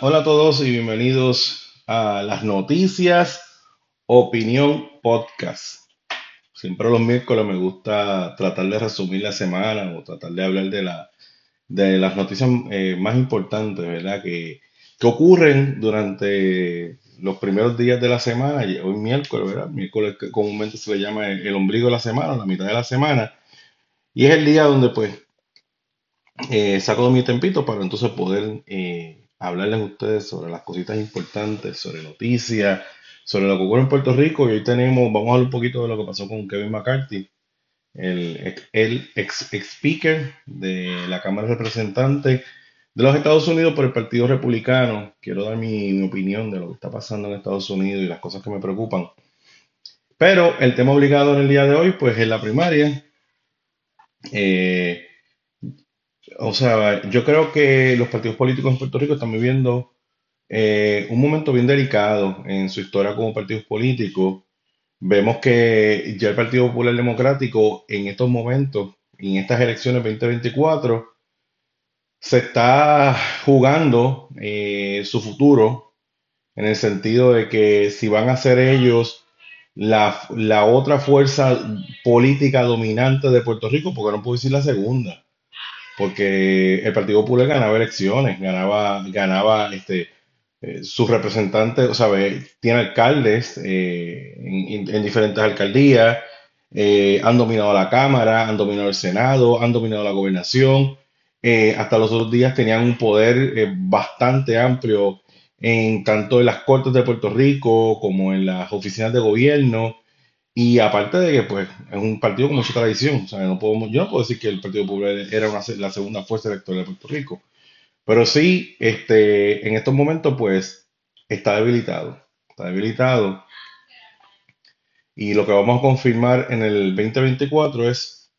Hola a todos y bienvenidos a las noticias Opinión Podcast. Siempre los miércoles me gusta tratar de resumir la semana o tratar de hablar de, la, de las noticias eh, más importantes, ¿verdad? Que, que ocurren durante los primeros días de la semana, hoy miércoles, ¿verdad? Miércoles que comúnmente se le llama el, el ombligo de la semana, la mitad de la semana, y es el día donde pues eh, saco mi tempito para entonces poder eh, hablarles a ustedes sobre las cositas importantes, sobre noticias, sobre lo que ocurre en Puerto Rico. Y hoy tenemos, vamos a hablar un poquito de lo que pasó con Kevin McCarthy, el, ex- ex speaker de la Cámara de Representantes de los Estados Unidos por el Partido Republicano. Quiero dar mi, mi opinión de lo que está pasando en Estados Unidos y las cosas que me preocupan. Pero el tema obligado en el día de hoy, pues es la primaria. Eh, o sea, yo creo que los partidos políticos en Puerto Rico están viviendo eh, un momento bien delicado en su historia como partidos políticos. Vemos que ya el Partido Popular Democrático en estos momentos, en estas elecciones 2024, se está jugando eh, su futuro en el sentido de que si van a ser ellos la, la otra fuerza política dominante de Puerto Rico, porque no puedo decir la segunda porque el Partido Popular ganaba elecciones, ganaba, ganaba este, eh, sus representantes, o sea, tiene alcaldes eh, en, en- en diferentes alcaldías, eh, han dominado la Cámara, han dominado el Senado, han dominado la gobernación, hasta los otros días tenían un poder bastante amplio en tanto en las Cortes de Puerto Rico como en las oficinas de gobierno. Y aparte de que, pues, es un partido con mucha tradición, o sea, no podemos, yo no puedo decir que el Partido Popular era una la segunda fuerza electoral de Puerto Rico, pero sí, este, en estos momentos, pues, está debilitado, está debilitado. Y lo que vamos a confirmar en el 2024 es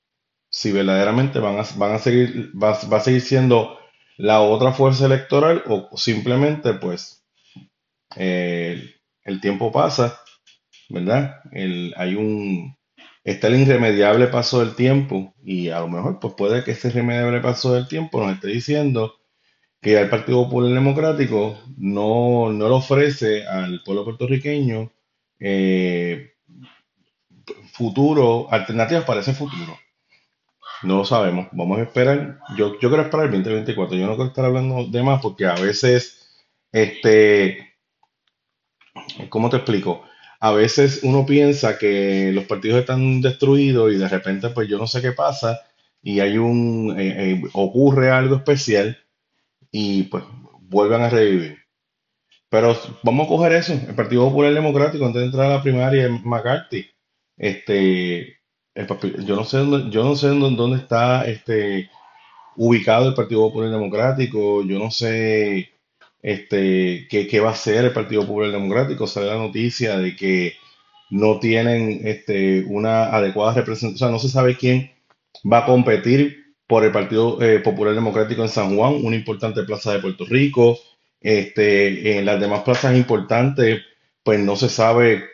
si verdaderamente van a, van a seguir, va, va a seguir siendo la otra fuerza electoral o simplemente, pues, eh, el tiempo pasa ¿verdad? El, hay un, está el irremediable paso del tiempo y a lo mejor pues puede que ese irremediable paso del tiempo nos esté diciendo que el Partido Popular Democrático no, no le ofrece al pueblo puertorriqueño eh, futuro, alternativas para ese futuro. No lo sabemos, vamos a esperar. Yo, yo quiero esperar el 2024, yo no quiero estar hablando de más porque a veces, este, ¿cómo te explico? A veces uno piensa que los partidos están destruidos y de repente pues yo no sé qué pasa y hay un, eh, eh, ocurre algo especial y pues vuelven a revivir. Pero vamos a coger eso, el Partido Popular Democrático antes de entrar a la primaria, McCarthy, este, el yo no sé dónde, yo no sé dónde, dónde está este, ubicado el Partido Popular Democrático, yo no sé este, qué, va a hacer el Partido Popular Democrático, sale la noticia de que no tienen este, una adecuada representación, o sea, no se sabe quién va a competir por el Partido eh, Popular Democrático en San Juan, una importante plaza de Puerto Rico. Este, en las demás plazas importantes, pues no se sabe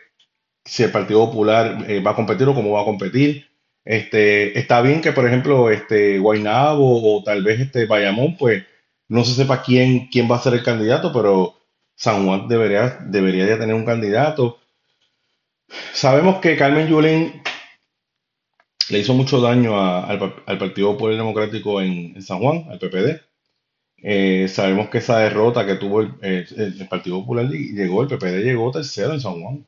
si el Partido Popular eh, va a competir o cómo va a competir. Este, está bien que, por ejemplo, este, Guaynabo o tal vez este Bayamón, pues no se sepa quién, quién va a ser el candidato, pero San Juan debería, debería de tener un candidato. Sabemos que Carmen Yulín le hizo mucho daño al, pa- al Partido Popular Democrático en, San Juan, al PPD. Eh, sabemos que esa derrota que tuvo el, Partido Popular llegó, el PPD llegó tercero en San Juan.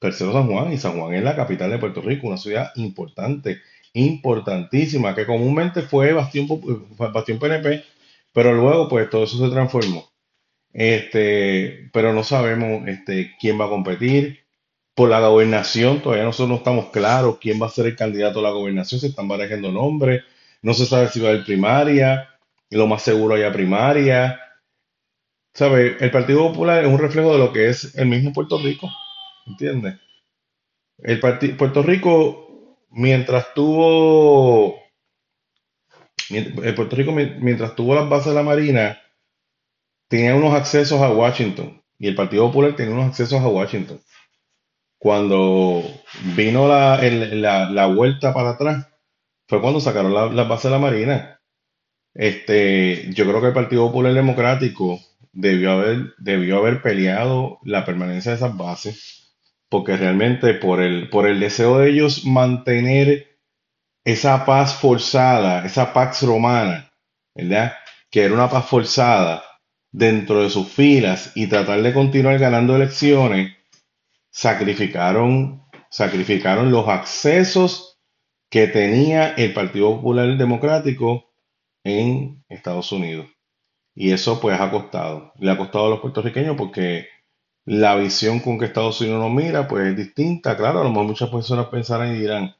Tercero San Juan, y San Juan es la capital de Puerto Rico, una ciudad importante, importantísima, que comúnmente fue bastión, bastión PNP, pero luego pues todo eso se transformó. Este, pero no sabemos este, quién va a competir. Por la gobernación, todavía nosotros no estamos claros quién va a ser el candidato a la gobernación, se están barajando nombres, no se sabe si va a haber primaria, lo más seguro haya primaria. ¿Sabe? El Partido Popular es un reflejo de lo que es el mismo Puerto Rico, ¿entiendes? El Puerto Rico, mientras tuvo, mien- el Puerto Rico, mi- mientras tuvo las bases de la Marina, tenía unos accesos a Washington, y el Partido Popular tenía unos accesos a Washington. Cuando vino la, la, la vuelta para atrás, fue cuando sacaron la- las bases de la Marina. Este, yo creo que el Partido Popular Democrático debió haber, debió haber peleado la permanencia de esas bases, porque realmente por el, por el deseo de ellos mantener esa paz forzada, esa pax romana, ¿verdad? Que era una paz forzada dentro de sus filas y tratar de continuar ganando elecciones, sacrificaron, sacrificaron los accesos que tenía el Partido Popular Democrático en Estados Unidos. Y eso pues ha costado. Le ha costado a los puertorriqueños porque la visión con que Estados Unidos nos mira pues es distinta. Claro, a lo mejor muchas personas pensarán y dirán,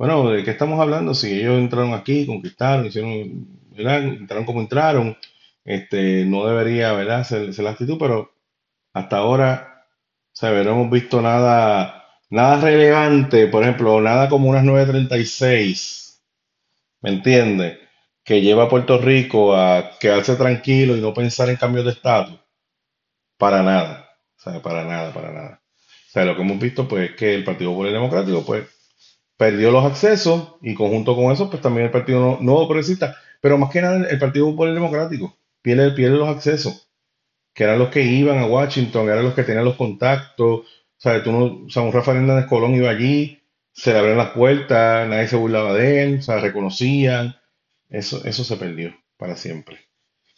bueno, ¿de qué estamos hablando? Si ellos entraron aquí, conquistaron, hicieron, ¿verdad? Entraron como entraron, este, no debería, ¿verdad? Ser, la actitud, pero hasta ahora, ¿sabes? No hemos visto nada, nada relevante, por ejemplo, nada como unas 936, ¿me entiendes? que lleva a Puerto Rico a quedarse tranquilo y no pensar en cambios de estatus. Para nada. O sea, para nada, para nada. O sea, lo que hemos visto pues es que el Partido Popular Democrático pues perdió los accesos y conjunto con eso pues también el Partido Nuevo Progresista, pero más que nada el Partido Popular Democrático pierde, pierde los accesos, que eran los que iban a Washington, eran los que tenían los contactos, sea, tú no, un Rafael Hernández Colón iba allí, se le abrían las puertas, nadie se burlaba de él, o sea, reconocían, eso, eso se perdió para siempre.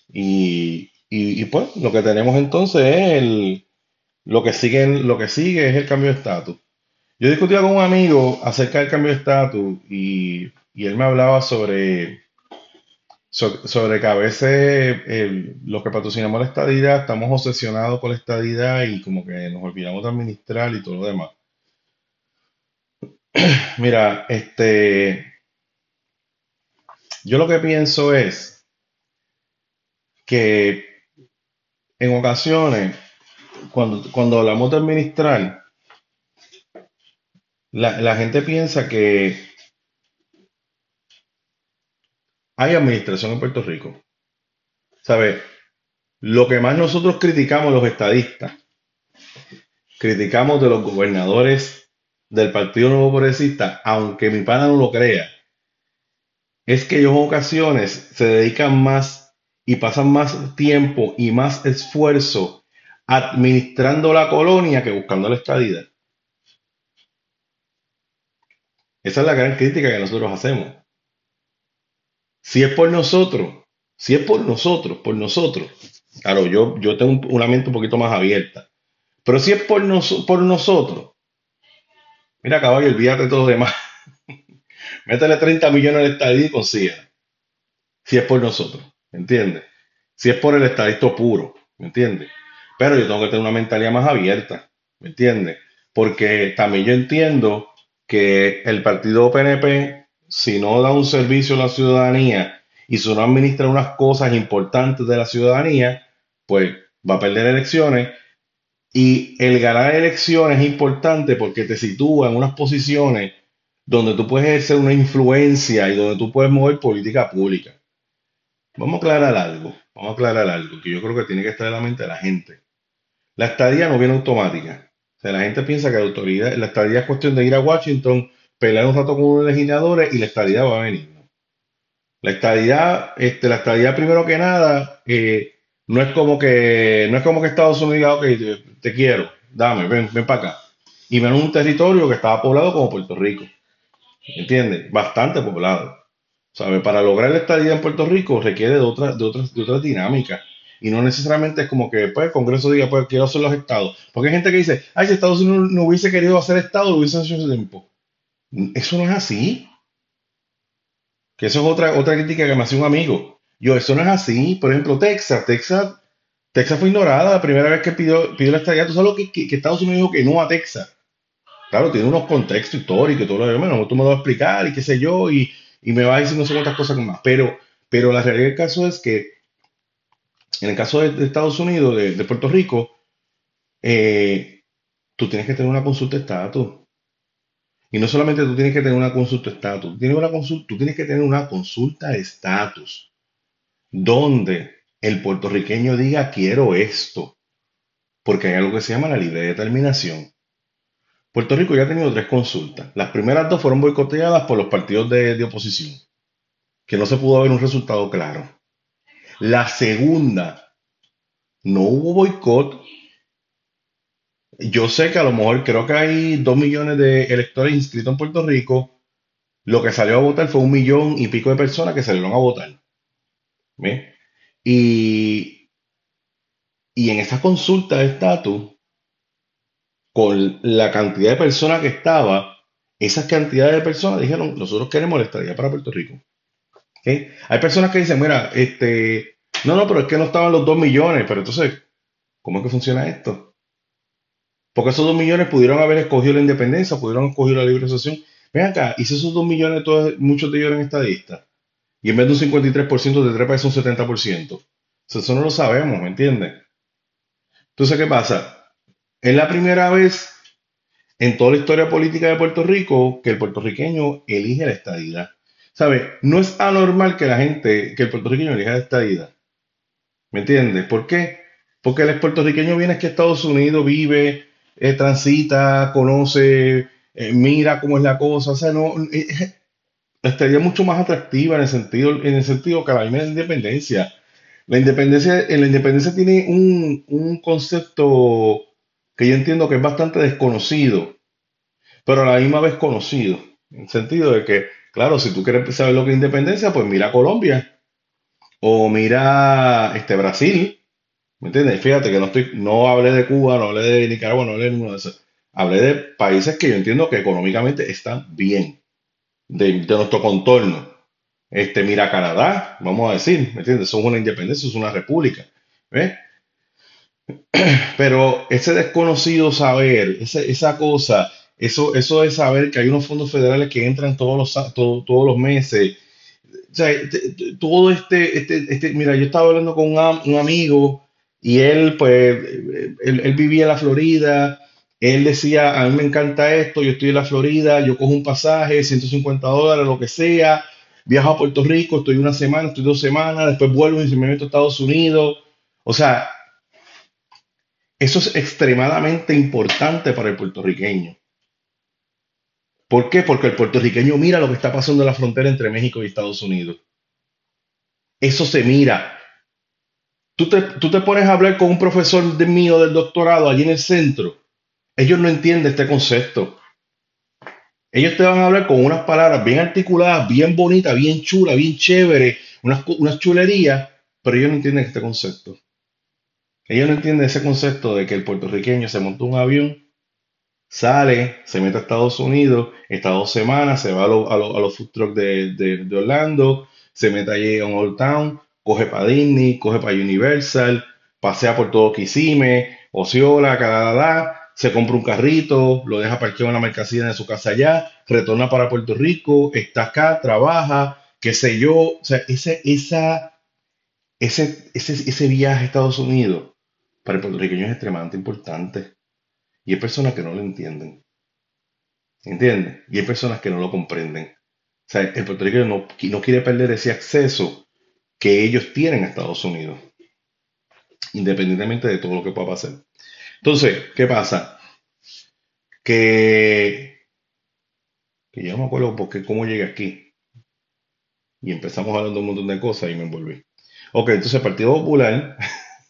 Y, y, pues lo que tenemos entonces es el, lo que sigue, lo que sigue es el cambio de estatus. Yo discutía con un amigo acerca del cambio de estatus y, él me hablaba sobre, sobre, que a veces los que patrocinamos la estadidad estamos obsesionados con la estadidad y como que nos olvidamos de administrar y todo lo demás. Mira, este, yo lo que pienso es que en ocasiones, cuando, cuando hablamos de administrar, la, la gente piensa que hay administración en Puerto Rico. ¿Sabe? Lo que más nosotros criticamos los estadistas, criticamos de los gobernadores del Partido Nuevo Progresista, aunque mi pana no lo crea, es que ellos en ocasiones se dedican más y pasan más tiempo y más esfuerzo administrando la colonia que buscando la estadidad. Esa es la gran crítica que nosotros hacemos. Si es por nosotros, si es por nosotros, por nosotros, claro, yo, yo tengo una mente un poquito más abierta, pero si es por, por nosotros, mira caballo, olvídate de todo lo demás. métele 30 millones al estadio y consiga. Si es por nosotros, ¿me entiendes? Si es por el estadista puro, ¿me entiendes? Pero yo tengo que tener una mentalidad más abierta, ¿me entiendes? Porque también yo entiendo que el partido PNP, si no da un servicio a la ciudadanía y si no administra unas cosas importantes de la ciudadanía, pues va a perder elecciones. Y el ganar elecciones es importante porque te sitúa en unas posiciones donde tú puedes ejercer una influencia y donde tú puedes mover política pública. Vamos a aclarar algo, vamos a aclarar algo que yo creo que tiene que estar en la mente de la gente. La estadía no viene automática. La gente piensa que la autoridad, la estadía es cuestión de ir a Washington, pelear un rato con unos legisladores y la estadía va a venir. La estadía, este, la estadía primero que nada, eh, no es como que, no es como que Estados Unidos diga, ok, te, quiero, dame, ven, ven para acá. Y ven un territorio que estaba poblado como Puerto Rico. ¿Entiendes? Bastante poblado. ¿Sabe? Para lograr la estadía en Puerto Rico requiere de otras de otras de otras dinámicas. Y no necesariamente es como que pues, el Congreso diga, pues quiero hacer los estados. Porque hay gente que dice, ay, si Estados Unidos no hubiese querido hacer estado, lo hubiese hecho tiempo. Eso no es así. Que eso es otra, otra crítica que me hace un amigo. Yo, eso no es así. Por ejemplo, Texas. Texas, Texas fue ignorada la primera vez que pidió, pidió la estadía. Tú sabes lo que, Estados Unidos dijo que no a Texas. Claro, tiene unos contextos históricos y todo lo demás, bueno, tú me lo vas a explicar y qué sé yo, y, me vas decir no sé cuántas cosas más. Pero, pero la realidad del caso es que en el caso de, Estados Unidos, de, Puerto Rico, eh, tú tienes que tener una consulta de estatus. Y no solamente tú tienes que tener una consulta de estatus, tú tienes que tener una consulta de estatus donde el puertorriqueño diga quiero esto, porque hay algo que se llama la libre determinación. Puerto Rico ya ha tenido tres consultas. Las primeras dos fueron boicoteadas por los partidos de, oposición, que no se pudo ver un resultado claro. La segunda no hubo boicot. Yo sé que a lo mejor creo que hay dos millones de electores inscritos en Puerto Rico. Lo que salió a votar fue un millón y pico de personas que salieron a votar. Y, y en esa consulta de estatus, con la cantidad de personas que estaba, esas cantidades de personas dijeron, nosotros queremos la estadía para Puerto Rico. Hay personas que dicen, mira, este, no, no, pero es que no estaban los dos millones, pero entonces, ¿cómo es que funciona esto? Porque esos dos millones pudieron haber escogido la independencia, pudieron escoger la libre asociación. Ven acá, si esos dos millones, todos, muchos de ellos eran estadistas, y en vez de un 53% de trepa es un 70%. Eso no lo sabemos, ¿me entiendes? Entonces, ¿qué pasa? Es la primera vez en toda la historia política de Puerto Rico que el puertorriqueño elige la estadidad. ¿Sabe? No es anormal que la gente, que el puertorriqueño elija la estadidad. ¿Me entiendes? ¿Por qué? Porque el puertorriqueño viene aquí a Estados Unidos, vive, eh, transita, conoce, eh, mira cómo es la cosa. O sea, no, eh, la estadidad es mucho más atractiva en el sentido, en el sentido que la misma independencia. La independencia, en la independencia tiene un, un concepto que yo entiendo que es bastante desconocido, pero a la misma vez conocido. En el sentido de que, claro, si tú quieres saber lo que es independencia, pues mira Colombia o mira este Brasil. ¿Me entiendes? Fíjate que no estoy, no hablé de Cuba, no hablé de Nicaragua, no hablé de ninguno de esos. Hablé de países que yo entiendo que económicamente están bien, de, de nuestro contorno. Este, mira Canadá, vamos a decir, ¿me entiendes? Son una independencia, es una república. Pero ese desconocido saber, esa cosa, eso, eso de saber que hay unos fondos federales que entran todos los, todo- todos los meses, o sea, todo este, este, este, mira, yo estaba hablando con un, am- un amigo y él, pues, eh, él, él vivía en la Florida, él decía, a mí me encanta esto, yo estoy en la Florida, yo cojo un pasaje, 150 dólares, lo que sea, viajo a Puerto Rico, estoy una semana, estoy dos semanas, después vuelvo y me meto a Estados Unidos. O sea, eso es extremadamente importante para el puertorriqueño. ¿Por qué? Porque el puertorriqueño mira lo que está pasando en la frontera entre México y Estados Unidos. Eso se mira. Tú te, tú te pones a hablar con un profesor de mío del doctorado allí en el centro. Ellos no entienden este concepto. Ellos te van a hablar con unas palabras bien articuladas, bien bonitas, bien chulas, bien chéveres, unas, unas chulerías, pero ellos no entienden este concepto. Ellos no entienden ese concepto de que el puertorriqueño se monta un avión, sale, se mete a Estados Unidos, está dos semanas, se va a, lo- a lo- a los food trucks de, de- de Orlando, se mete allí en Old Town, coge para Disney, coge para Universal, pasea por todo Kissimmee, Osceola, Canadá, se compra un carrito, lo deja parqueado en la mercancía de su casa allá, retorna para Puerto Rico, está acá, trabaja, qué sé yo, o sea, ese, esa, ese, ese, ese viaje a Estados Unidos para el puertorriqueño es extremadamente importante. Y hay personas que no lo entienden. ¿Entiendes? Y hay personas que no lo comprenden. O sea, el puertorriqueño no, no quiere perder ese acceso que ellos tienen a Estados Unidos, independientemente de todo lo que pueda pasar. Entonces, ¿qué pasa? Que, que yo no me acuerdo porque cómo llegué aquí. Y empezamos hablando un montón de cosas y me envolví. Ok, entonces el Partido Popular,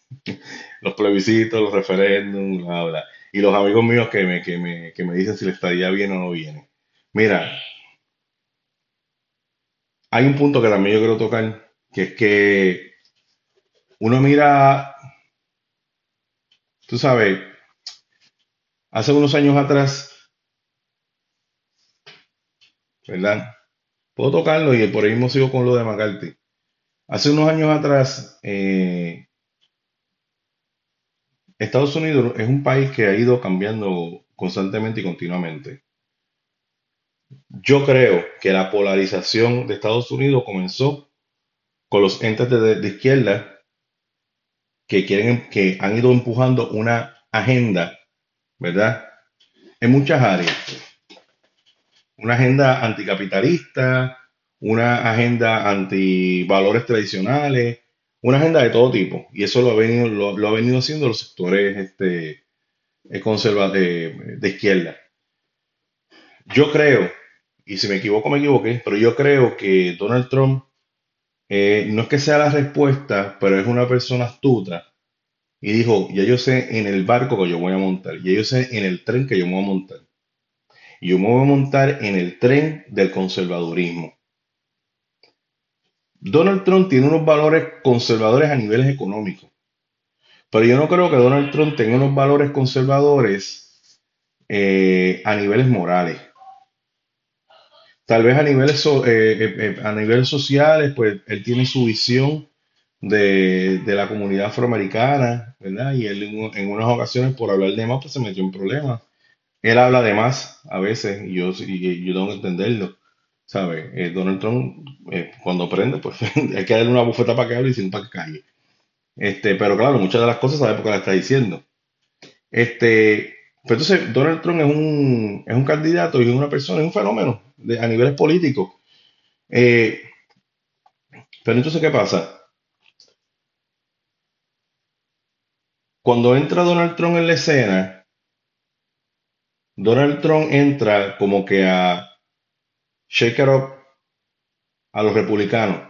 los plebiscitos, los referéndums, bla, bla. Y los amigos míos que me, que me, que me dicen si la estadía viene o no viene. Mira, hay un punto que también yo quiero tocar, que es que uno mira, tú sabes, hace unos años atrás, ¿verdad? Puedo tocarlo y por ahí mismo sigo con lo de McCarthy. Hace unos años atrás, eh, Estados Unidos es un país que ha ido cambiando constantemente y continuamente. Yo creo que la polarización de Estados Unidos comenzó con los entes de, izquierda que quieren, que han ido empujando una agenda, ¿verdad? En muchas áreas. Una agenda anticapitalista, una agenda anti valores tradicionales, una agenda de todo tipo. Y eso lo ha venido, lo, ha venido haciendo los sectores este, eh, de, de izquierda. Yo creo, y si me equivoco, me equivoqué, pero yo creo que Donald Trump eh, no es que sea la respuesta, pero es una persona astuta y dijo, ya yo sé en el barco que yo voy a montar, ya yo sé en el tren que yo me voy a montar. Y yo me voy a montar en el tren del conservadurismo. Donald Trump tiene unos valores conservadores a niveles económicos, pero yo no creo que Donald Trump tenga unos valores conservadores eh, a niveles morales. Tal vez a niveles, eh, eh, a niveles sociales, pues él tiene su visión de, la comunidad afroamericana, ¿verdad? Y él en, unas ocasiones, por hablar de más, pues se metió en problemas. Él habla de más a veces y yo, y yo tengo que entenderlo. ¿Sabes? Eh, Donald Trump, eh, cuando prende, pues hay que darle una bufeta para que hable y sin para que calle. Este, pero claro, muchas de las cosas sabe por qué la está diciendo. Este, pero entonces Donald Trump es un, es un candidato y es una persona, es un fenómeno a niveles políticos. Eh, pero entonces, ¿qué pasa? Cuando entra Donald Trump en la escena, Donald Trump entra como que a shake it up a los republicanos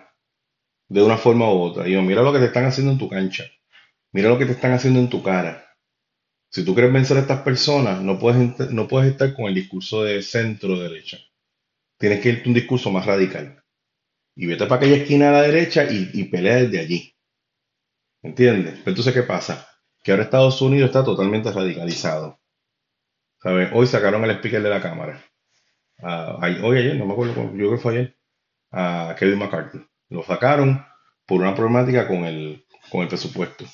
de una forma u otra. Y yo, mira lo que te están haciendo en tu cancha. Mira lo que te están haciendo en tu cara. Si tú quieres vencer a estas personas, no puedes, no puedes estar con el discurso de centro derecha. Tienes que irte a un discurso más radical. Y vete para aquella esquina a la derecha y, y pelea desde allí. ¿Entiendes? Entonces, ¿qué pasa? que ahora Estados Unidos está totalmente radicalizado. ¿Sabes? Hoy sacaron el speaker de la Cámara. Uh, hoy ayer, no me acuerdo, yo creo que fue ayer, a Kevin McCarthy. Lo sacaron por una problemática con el, con el presupuesto.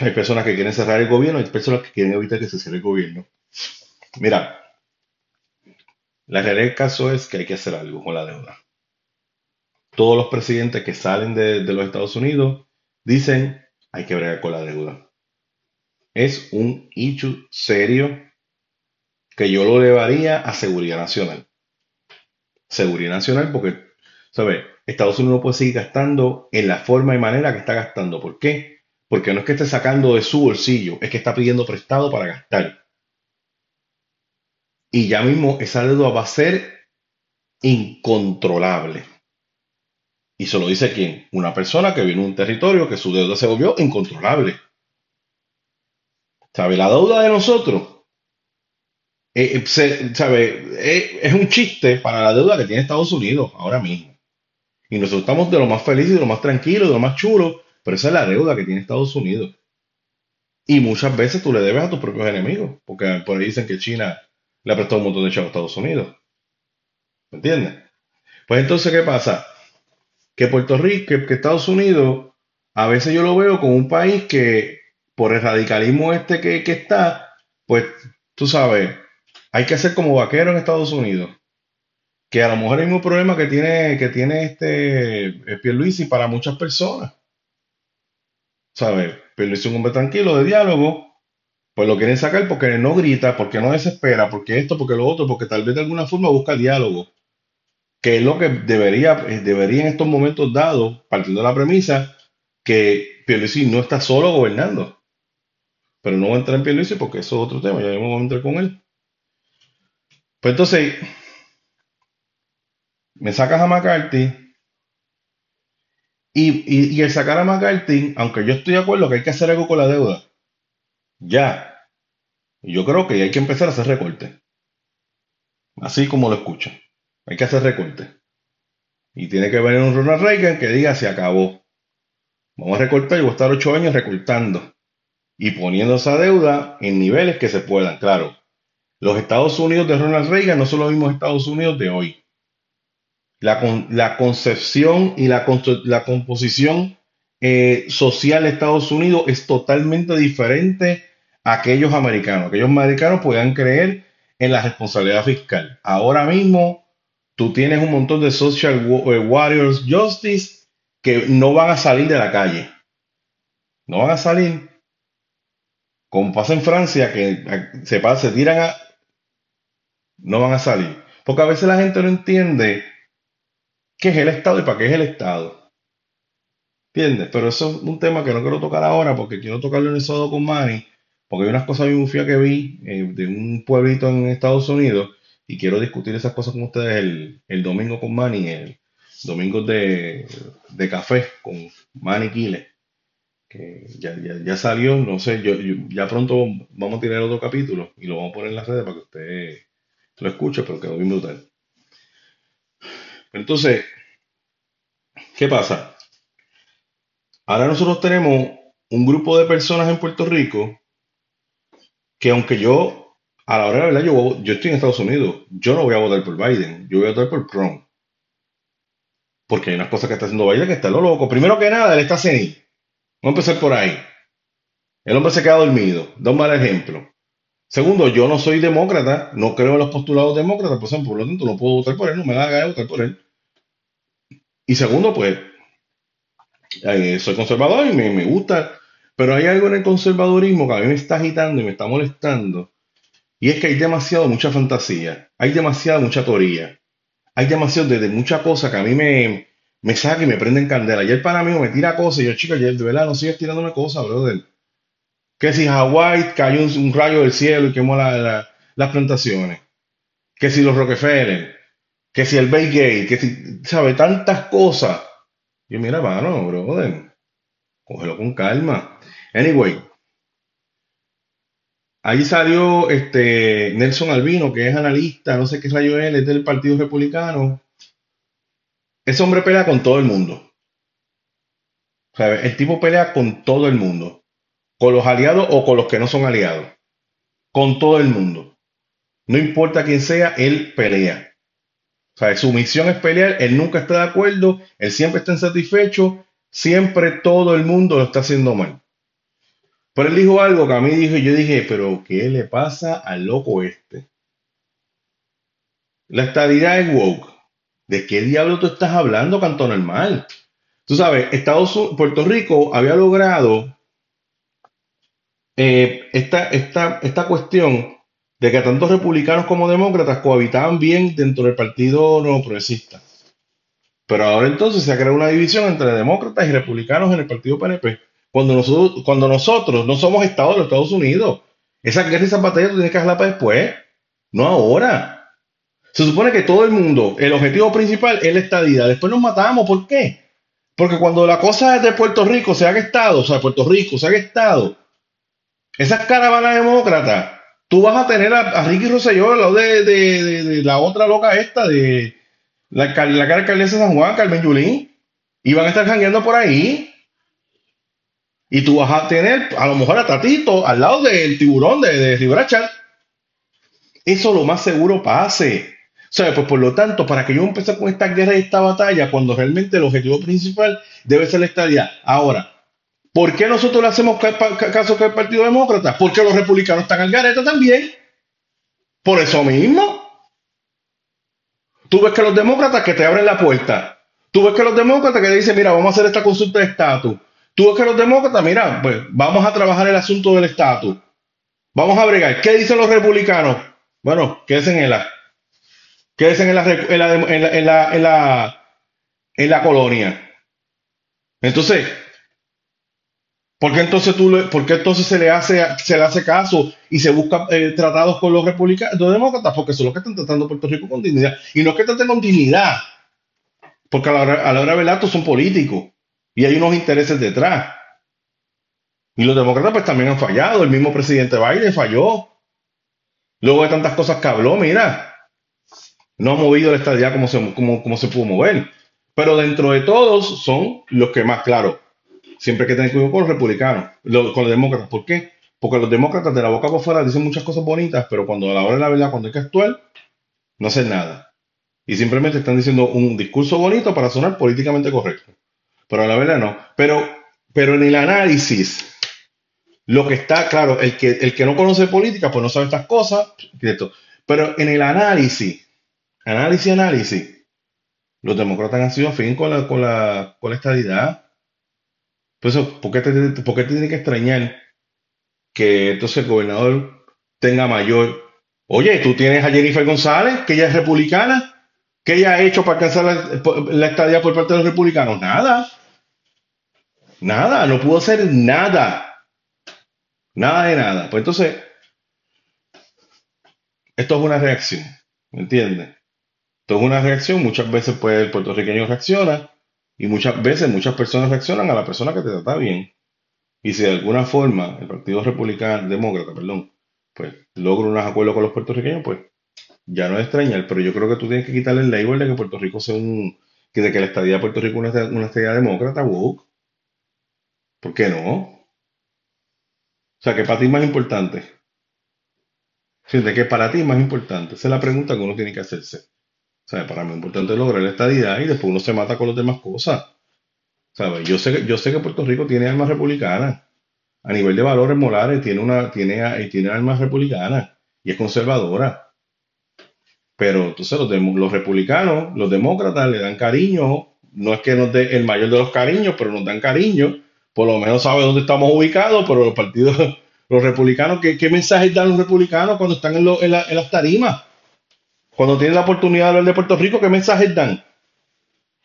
Hay personas que quieren cerrar el gobierno, hay personas que quieren evitar que se cierre el gobierno. Mira, la realidad del caso es que hay que hacer algo con la deuda. Todos los presidentes que salen de, de los Estados Unidos dicen hay que bregar con la deuda. Es un hecho serio que yo lo llevaría a seguridad nacional. Seguridad nacional porque, ¿sabes? Estados Unidos no puede seguir gastando en la forma y manera que está gastando. ¿Por qué? Porque no es que esté sacando de su bolsillo, es que está pidiendo prestado para gastar. Y ya mismo esa deuda va a ser incontrolable. Y se lo dice quién? Una persona que viene a un territorio que su deuda se volvió incontrolable. ¿Sabe? La deuda de nosotros eh, eh. Eh, es un chiste para la deuda que tiene Estados Unidos ahora mismo. Y nosotros estamos de lo más felices, de lo más tranquilo, de lo más chulo, pero esa es la deuda que tiene Estados Unidos. Y muchas veces tú le debes a tus propios enemigos, porque por ahí dicen que China le ha prestado un montón de chavos a Estados Unidos. ¿Me entiendes? Pues entonces, ¿qué pasa? que Puerto Rico, que, Estados Unidos, a veces yo lo veo como un país que por el radicalismo este que, está, pues tú sabes, hay que hacer como vaquero en Estados Unidos. Que a lo mejor hay un problema que tiene, que tiene este Pierluisi para muchas personas. ¿Sabes? Pierluisi es un hombre tranquilo de diálogo, pues lo quieren sacar porque no grita, porque no desespera, porque esto, porque lo otro, porque tal vez de alguna forma busca diálogo que es lo que debería, eh, debería en estos momentos dados, partiendo de la premisa que Pierluisi no está solo gobernando. Pero no voy a entrar en Pierluisi porque eso es otro tema, ya vamos a entrar con él. Pues entonces, me sacas a McCarthy y, el sacar a McCarthy, aunque yo estoy de acuerdo que hay que hacer algo con la deuda, ya, yo creo que hay que empezar a hacer recortes. Así como lo escucho. Hay que hacer recortes. Y tiene que venir un Ronald Reagan que diga se acabó. Vamos a recortar y voy a estar ocho años recortando. Y poniendo esa deuda en niveles que se puedan. Claro, los Estados Unidos de Ronald Reagan no son los mismos Estados Unidos de hoy. La, la concepción y la, la composición eh, social de Estados Unidos es totalmente diferente a aquellos americanos. Aquellos americanos podían creer en la responsabilidad fiscal. Ahora mismo tú tienes un montón de social eh, warriors justice que no van a salir de la calle. No van a salir. Como pasa en Francia, que se, se tiran a... No van a salir. Porque a veces la gente no entiende qué es el Estado y para qué es el Estado. ¿Entiendes? Pero eso es un tema que no quiero tocar ahora porque quiero tocarlo en el sábado con Manny. Porque hay unas cosas muy feas que vi eh, de un pueblito en Estados Unidos y quiero discutir esas cosas con ustedes el, domingo con Manny, el domingo de, café con Manny Kile. que ya, ya, ya salió, no sé, yo, yo- ya pronto vamos a tirar otro capítulo y lo vamos a poner en las redes para que lo escuche, pero quedó bien brutal. Entonces, ¿qué pasa? Ahora nosotros tenemos un grupo de personas en Puerto Rico que aunque yo, a la hora de la verdad, yo, yo estoy en Estados Unidos, yo no voy a votar por Biden, yo voy a votar por Trump. Porque hay unas cosas que está haciendo Biden que está lo loco. Primero que nada, él está senil. Vamos a empezar por ahí. El hombre se queda dormido. Da un mal ejemplo. Segundo, yo no soy demócrata, no creo en los postulados demócratas, por ejemplo, por lo tanto no puedo votar por él, no me da la gana de votar por él. Y segundo, pues, soy conservador y me, me gusta, pero hay algo en el conservadurismo que a mí me está agitando y me está molestando, y es que hay demasiado mucha fantasía, hay demasiada mucha teoría, hay demasiado de, de mucha cosa que a mí me, me saca y me prende en candela. Ayer para mí me tira cosas y yo, chica, de verdad no sigues tirándome cosas, brother. Que si Hawái cayó un, rayo del cielo y quemó la- la- las plantaciones. Que si los Rockefeller. Que si el Bay Gate. Que si, ¿sabe? Tantas cosas. Yo, mira, mano, brother. Cógelo con calma. Anyway, ahí salió este Nelson Albino, que es analista, no sé qué rayo es, es del Partido Republicano. Ese hombre pelea con todo el mundo. ¿Sabe? El tipo pelea con todo el mundo. Con los aliados o con los que no son aliados. Con todo el mundo. No importa quién sea, él pelea. O sea, su misión es pelear, él nunca está de acuerdo, él siempre está insatisfecho, siempre todo el mundo lo está haciendo mal. Pero él dijo algo que a mí dijo, y yo dije, pero ¿qué le pasa al loco este? La estadidad es woke. ¿De qué diablo tú estás hablando, canto normal? Tú sabes, Estados Unidos, Puerto Rico había logrado eh, esta, esta, esta cuestión de que tanto republicanos como demócratas cohabitaban bien dentro del partido no progresista. Pero ahora entonces se ha creado una división entre demócratas y republicanos en el partido PNP. Cuando nosotros, cuando nosotros no somos Estados de los Estados Unidos, esa guerra y esa batalla tú tienes que dejarla para después, no ahora. Se supone que todo el mundo, el objetivo principal es la estadidad. Después nos matamos. ¿Por qué? Porque cuando la cosa es de Puerto Rico se haga Estado, o sea, Puerto Rico se haga Estado, esas caravanas demócratas, tú vas a tener a, Ricky Rosselló al lado de, la otra loca esta, de la, la alcaldesa de San Juan, Carmen Yulín, y van a estar jangueando por ahí. Y tú vas a tener a lo mejor a Tatito al lado del tiburón de, de Rivera. Eso lo más seguro pase. O sea, pues por lo tanto, para que yo empiece con esta guerra y esta batalla, cuando realmente el objetivo principal debe ser la estadía. Ahora, ¿por qué nosotros le hacemos caso al Partido Demócrata? Porque los republicanos están al garete también. Por eso mismo. Tú ves que los demócratas que te abren la puerta. Tú ves que los demócratas que dicen, mira, vamos a hacer esta consulta de estatus. Tú ves que los demócratas, mira, pues vamos a trabajar el asunto del estatus. Vamos a bregar. ¿Qué dicen los republicanos? Bueno, quédense en la, quédense en la, en la, en la, en la, en la colonia. Entonces, ¿por qué entonces tú le- por qué entonces se le hace, se le hace caso y se busca eh, tratados con los republicanos, los demócratas? Porque son los que están tratando Puerto Rico con dignidad. Y no es que traten con dignidad, porque a la hora, a la hora son políticos y hay unos intereses detrás. Y los demócratas pues también han fallado. El mismo presidente Biden falló. Luego de tantas cosas que habló, mira, no ha movido la estadía como se, como, como se pudo mover. Pero dentro de todos son los que más, claro, siempre hay que tener cuidado con los republicanos, lo- con los demócratas. ¿Por qué? Porque los demócratas de la boca por fuera dicen muchas cosas bonitas, pero cuando a la hora de la verdad, cuando hay que actuar, no hacen nada. Y simplemente están diciendo un discurso bonito para sonar políticamente correcto. Pero la verdad no. Pero, pero en el análisis, lo que está claro, el que, el que no conoce política, pues no sabe estas cosas. Pero en el análisis, análisis, análisis, los demócratas han sido afín con la, con la, con la estadidad. Por eso, ¿por qué te, por qué te tiene que extrañar que entonces el gobernador tenga mayor? Oye, tú tienes a Jennifer González, que ella es republicana. ¿Qué ella ha hecho para alcanzar la, la estadía por parte de los republicanos? Nada. Nada, no pudo hacer nada. Nada de nada. Pues entonces, esto es una reacción. ¿Me entiendes? Esto es una reacción. Muchas veces, pues, el puertorriqueño reacciona. Y muchas veces, muchas personas reaccionan a la persona que te trata bien. Y si de alguna forma el Partido Republicano, Demócrata, perdón, pues logra unos acuerdos con los puertorriqueños, pues ya no es extrañar, pero yo creo que tú tienes que quitarle el label de que Puerto Rico sea un, que de que la estadía de Puerto Rico es una, estadía demócrata, woke. ¿Por qué no? O sea, que para ti es más importante. Que para ti es más importante. Esa es la pregunta que uno tiene que hacerse. Sea, para mí es importante lograr la estadidad y después uno se mata con las demás cosas. ¿Sabes? Yo sé, que- yo sé que Puerto Rico tiene armas republicanas. A nivel de valores morales, tiene, una, tiene, tiene armas republicanas y es conservadora. Pero entonces los, los republicanos, los demócratas le dan cariño. No es que nos dé el mayor de los cariños, pero nos dan cariño. Por lo menos sabe dónde estamos ubicados, pero los partidos, los republicanos, ¿qué, qué mensajes dan los republicanos cuando están en, lo- en la- en las tarimas? Cuando tienen la oportunidad de hablar de Puerto Rico, ¿qué mensajes dan?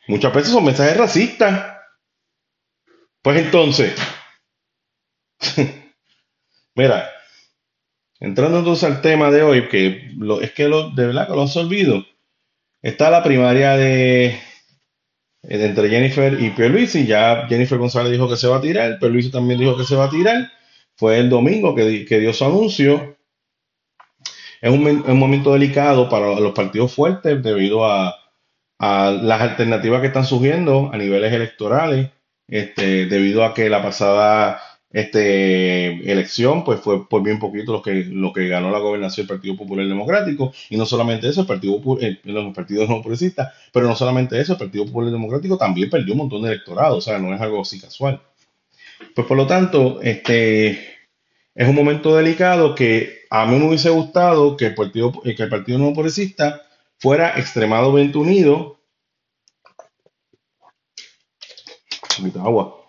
Muchas veces son mensajes racistas. Pues entonces, mira, entrando entonces al tema de hoy, que lo- es que lo, de verdad que lo has olvidado, está la primaria de, eh, de entre Jennifer y Pierluisi. Ya Jennifer González dijo que se va a tirar, Pierluisi también dijo que se va a tirar. Fue el domingo que, que dio su anuncio. Es un, un momento delicado para los partidos fuertes debido a, a las alternativas que están surgiendo a niveles electorales, este, debido a que la pasada este, elección pues fue por bien poquito lo que, lo que ganó la gobernación del Partido Popular Democrático, y no solamente eso, el Partido, eh, los partidos no progresistas, pero no solamente eso, el Partido Popular Democrático también perdió un montón de electorado, o sea, no es algo así casual. Pues por lo tanto, este, es un momento delicado que a mí me hubiese gustado que el Partido, eh, que el partido No Progresista fuera extremadamente unido. Agua.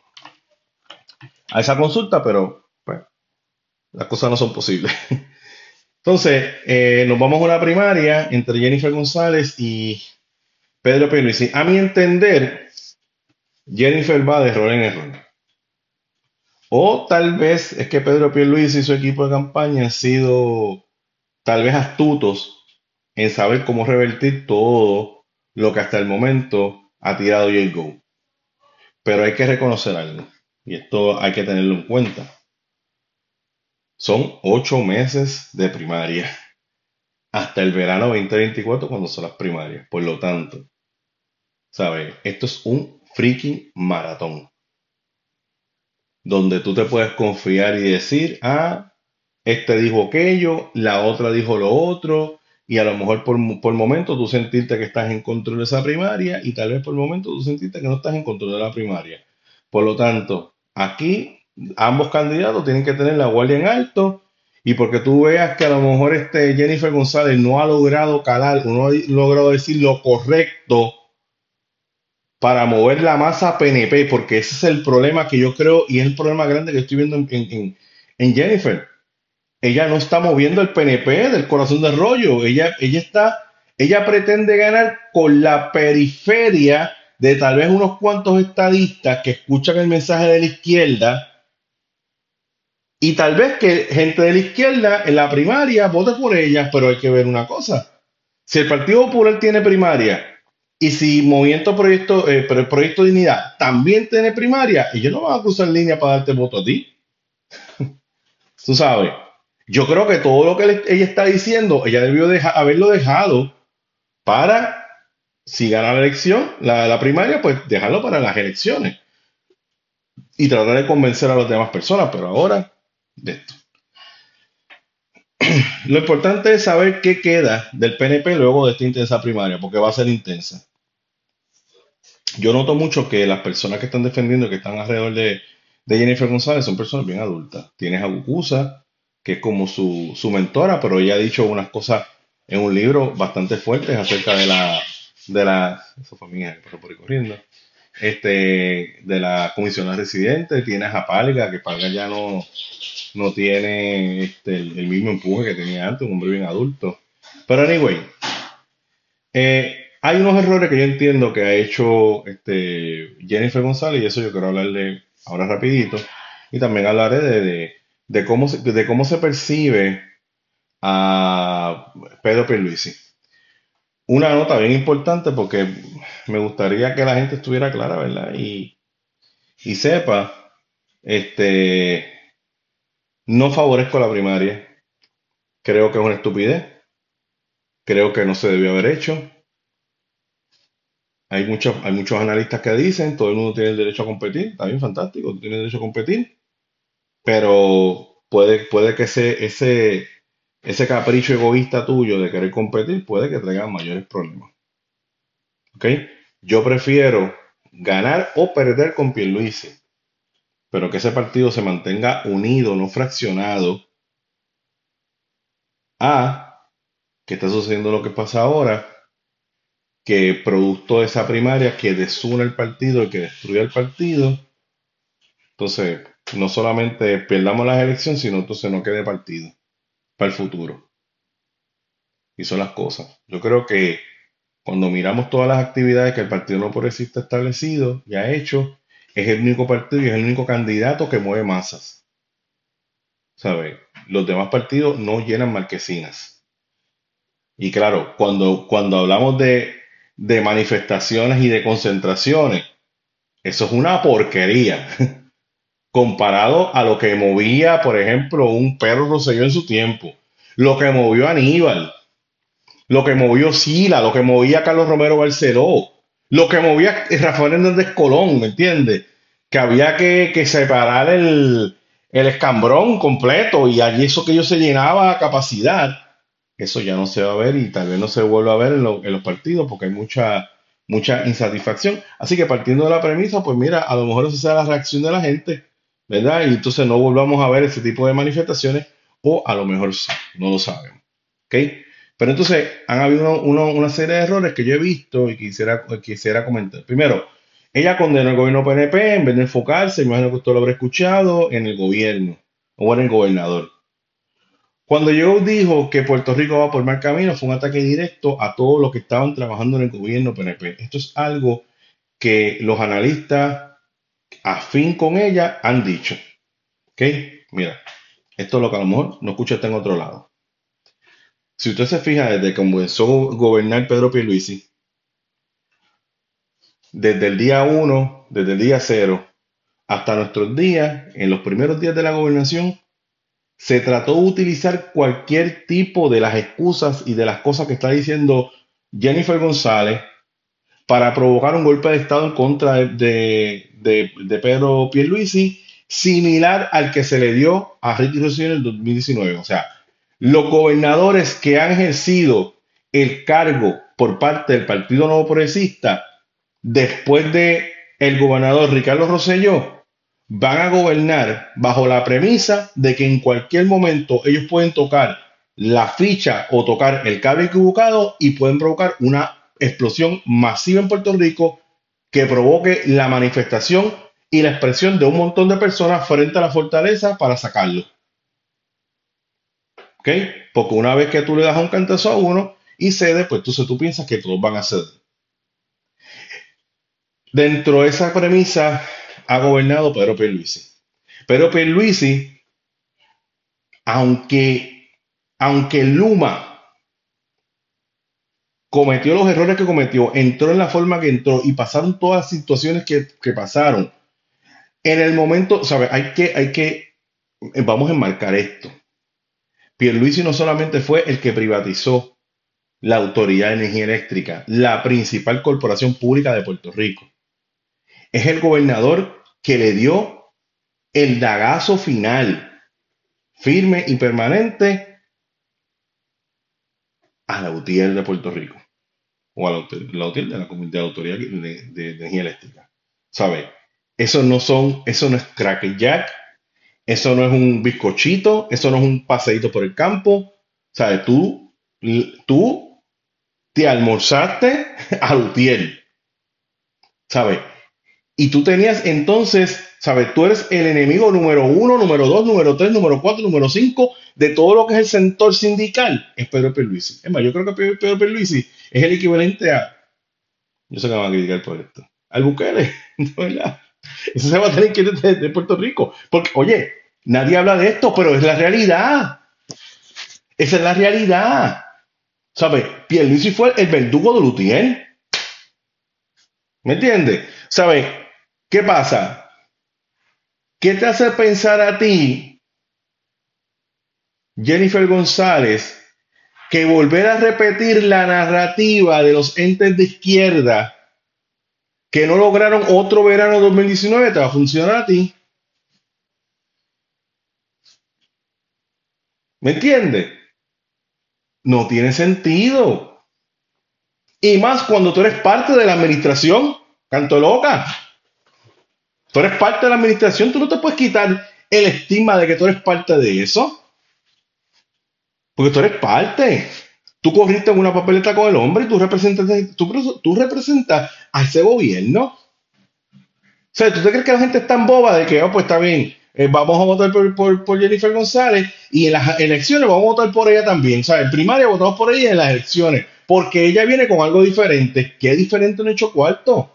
A esa consulta, pero pues, las cosas no son posibles. Entonces, eh, nos vamos a una primaria entre Jennifer González y Pedro Pierluisi. A mi entender, Jennifer va de error en error. O tal vez es que Pedro Pierluisi y su equipo de campaña han sido tal vez astutos en saber cómo revertir todo lo que hasta el momento ha tirado J. Go. Pero hay que reconocer algo, y esto hay que tenerlo en cuenta. Son ocho meses de primaria, hasta el verano 2024 cuando son las primarias. Por lo tanto, ¿sabes? Esto es un freaking maratón, donde tú te puedes confiar y decir, ah, este dijo aquello, la otra dijo lo otro, y a lo mejor por, por momento tú sentiste que estás en control de esa primaria y tal vez por momento tú sentiste que no estás en control de la primaria. Por lo tanto, aquí ambos candidatos tienen que tener la guardia en alto y porque tú veas que a lo mejor este Jennifer González no ha logrado calar, no ha logrado decir lo correcto para mover la masa PNP, porque ese es el problema que yo creo y es el problema grande que estoy viendo en, en- en- en Jennifer. Ella no está moviendo el PNP del corazón del rollo. Ella, ella está, ella pretende ganar con la periferia de tal vez unos cuantos estadistas que escuchan el mensaje de la izquierda y tal vez que gente de la izquierda en la primaria vote por ella, pero hay que ver una cosa. Si el Partido Popular tiene primaria y si Movimiento Proyecto, eh, pero el Proyecto Dignidad también tiene primaria, ellos no van a cruzar línea para darte voto a ti. Tú sabes. Yo creo que todo lo que ella está diciendo, ella debió haberlo dejado para, si gana la elección, la primaria, pues dejarlo para las elecciones y tratar de convencer a las demás personas, pero ahora, de esto. Lo importante es saber qué queda del PNP luego de esta intensa primaria, porque va a ser intensa. Yo noto mucho que las personas que están defendiendo, que están alrededor de, Jennifer González, son personas bien adultas. Tienes a Gucusa, que es como su, su mentora, pero ella ha dicho unas cosas en un libro bastante fuertes acerca de la, de la, eso fue mi por ahí corriendo, este, de la comisionada residente, tienes a Palga, que Palga ya no, no tiene este, el, el mismo empuje que tenía antes, un hombre bien adulto. Pero anyway, eh, hay unos errores que yo entiendo que ha hecho este, Jennifer González y eso yo quiero hablarle ahora rapidito. Y también hablaré de, de, cómo, se, de cómo se percibe a Pedro Pierluisi. Una nota bien importante porque me gustaría que la gente estuviera clara, ¿verdad? Y, y sepa Este, no favorezco la primaria. Creo que es una estupidez. Creo que no se debió haber hecho. Hay muchos, hay muchos analistas que dicen, todo el mundo tiene el derecho a competir. Está bien, fantástico, tiene derecho a competir. Pero puede, puede que ese, ese, ese capricho egoísta tuyo de querer competir puede que traiga mayores problemas. Yo prefiero ganar o perder con Pierluisi, pero que ese partido se mantenga unido, no fraccionado, a que está sucediendo lo que pasa ahora, que producto de esa primaria que desune el partido y que destruye el partido, entonces no solamente perdamos las elecciones, sino entonces no quede partido para el futuro. Y son las cosas. Yo creo que cuando miramos todas las actividades que el Partido No Progresista ha establecido y ha hecho, es el único partido y es el único candidato que mueve masas. ¿Sabe? Los demás partidos no llenan marquesinas. Y claro, cuando, cuando hablamos de, de manifestaciones y de concentraciones, eso es una porquería. Comparado a lo que movía, por ejemplo, un perro Rosselló en su tiempo. Lo que movió Aníbal lo que movió Sila, lo que movía Carlos Romero Barceló, lo que movía Rafael Hernández Colón, ¿me entiendes? Que había que, separar el, escambrón completo y allí eso que ellos se llenaba a capacidad, eso ya no se va a ver y tal vez no se vuelva a ver en, los partidos porque hay mucha, mucha insatisfacción. Así que partiendo de la premisa, pues mira, a lo mejor esa sea la reacción de la gente, ¿verdad? Y entonces no volvamos a ver ese tipo de manifestaciones o a lo mejor no lo sabemos. ¿Ok? Pero entonces han habido una serie de errores que yo he visto y quisiera, quisiera comentar. Primero, ella condenó al gobierno PNP en vez de enfocarse, imagino que usted lo habrá escuchado, en el gobierno o en el gobernador. Cuando yo dijo que Puerto Rico va por mal camino, fue un ataque directo a todos los que estaban trabajando en el gobierno PNP. Esto es algo que los analistas afín con ella han dicho. ¿Ok? Mira, esto es lo que a lo mejor no escucha en otro lado. Si usted se fija, desde que comenzó a gobernar Pedro Pierluisi, desde el día 1, desde el día 0, hasta nuestros días, en los primeros días de la gobernación, se trató de utilizar cualquier tipo de las excusas y de las cosas que está diciendo Jennifer González para provocar un golpe de Estado en contra de, de, Pedro Pierluisi, similar al que se le dio a Ricky Rosselló en el 2019. O sea, los gobernadores que han ejercido el cargo por parte del Partido Nuevo Progresista después de el gobernador Ricardo Rosselló van a gobernar bajo la premisa de que en cualquier momento ellos pueden tocar la ficha o tocar el cable equivocado y pueden provocar una explosión masiva en Puerto Rico que provoque la manifestación y la expresión de un montón de personas frente a la fortaleza para sacarlo. Porque una vez que tú le das un cantazo a uno y cede, pues entonces tú piensas que todos van a ceder. Dentro de esa premisa ha gobernado Pedro Pierluisi. Pedro Pierluisi, aunque, aunque Luma cometió los errores que cometió, entró en la forma que entró y pasaron todas las situaciones que, que pasaron, en el momento, ¿sabes? Hay que, hay que, vamos a enmarcar esto. Pierluisi no solamente fue el que privatizó la Autoridad de Energía Eléctrica, la principal corporación pública de Puerto Rico. Es el gobernador que le dio el dagazo final, firme y permanente, a la UTIER de Puerto Rico, o a la, de la, de Autoridad de, Energía Eléctrica. ¿Sabe? Eso no son, eso no es crackjack, eso no es un bizcochito, eso no es un paseíto por el campo. ¿Sabes? Tú, tú te almorzaste a Lutiel. ¿Sabes? Y tú tenías entonces, ¿sabes? Tú eres el enemigo número uno, número dos, número tres, número cuatro, número cinco de todo lo que es el sector sindical. Es Pedro Perluisi. Es más, yo creo que Pedro Perluisi es el equivalente a. Yo sé que me van a criticar por esto. Al Bukele, ¿verdad? Eso se va a tener que ir de, Puerto Rico. Porque, oye, nadie habla de esto, pero es la realidad. Esa es la realidad. ¿Sabes? Pierluisi fue el verdugo de Lutier. ¿Me entiendes? ¿Sabes? ¿Qué pasa? ¿Qué te hace pensar a ti, Jennifer González, que volver a repetir la narrativa de los entes de izquierda que no lograron otro verano 2019 te va a funcionar a ti? ¿Me entiendes? No tiene sentido. Y más cuando tú eres parte de la administración, canto loca. Tú eres parte de la administración, tú no te puedes quitar el estigma de que tú eres parte de eso. Porque tú eres parte. Tú corriste en una papeleta con el hombre y tú representas, tú, tú representas a ese gobierno. O ¿tú te crees que la gente es tan boba de que, oh, pues está bien, eh, vamos a votar por, Jennifer González y en las elecciones vamos a votar por ella también. O sea, en primaria votamos por ella y en las elecciones, porque ella viene con algo diferente. ¿Qué diferente en hecho cuarto?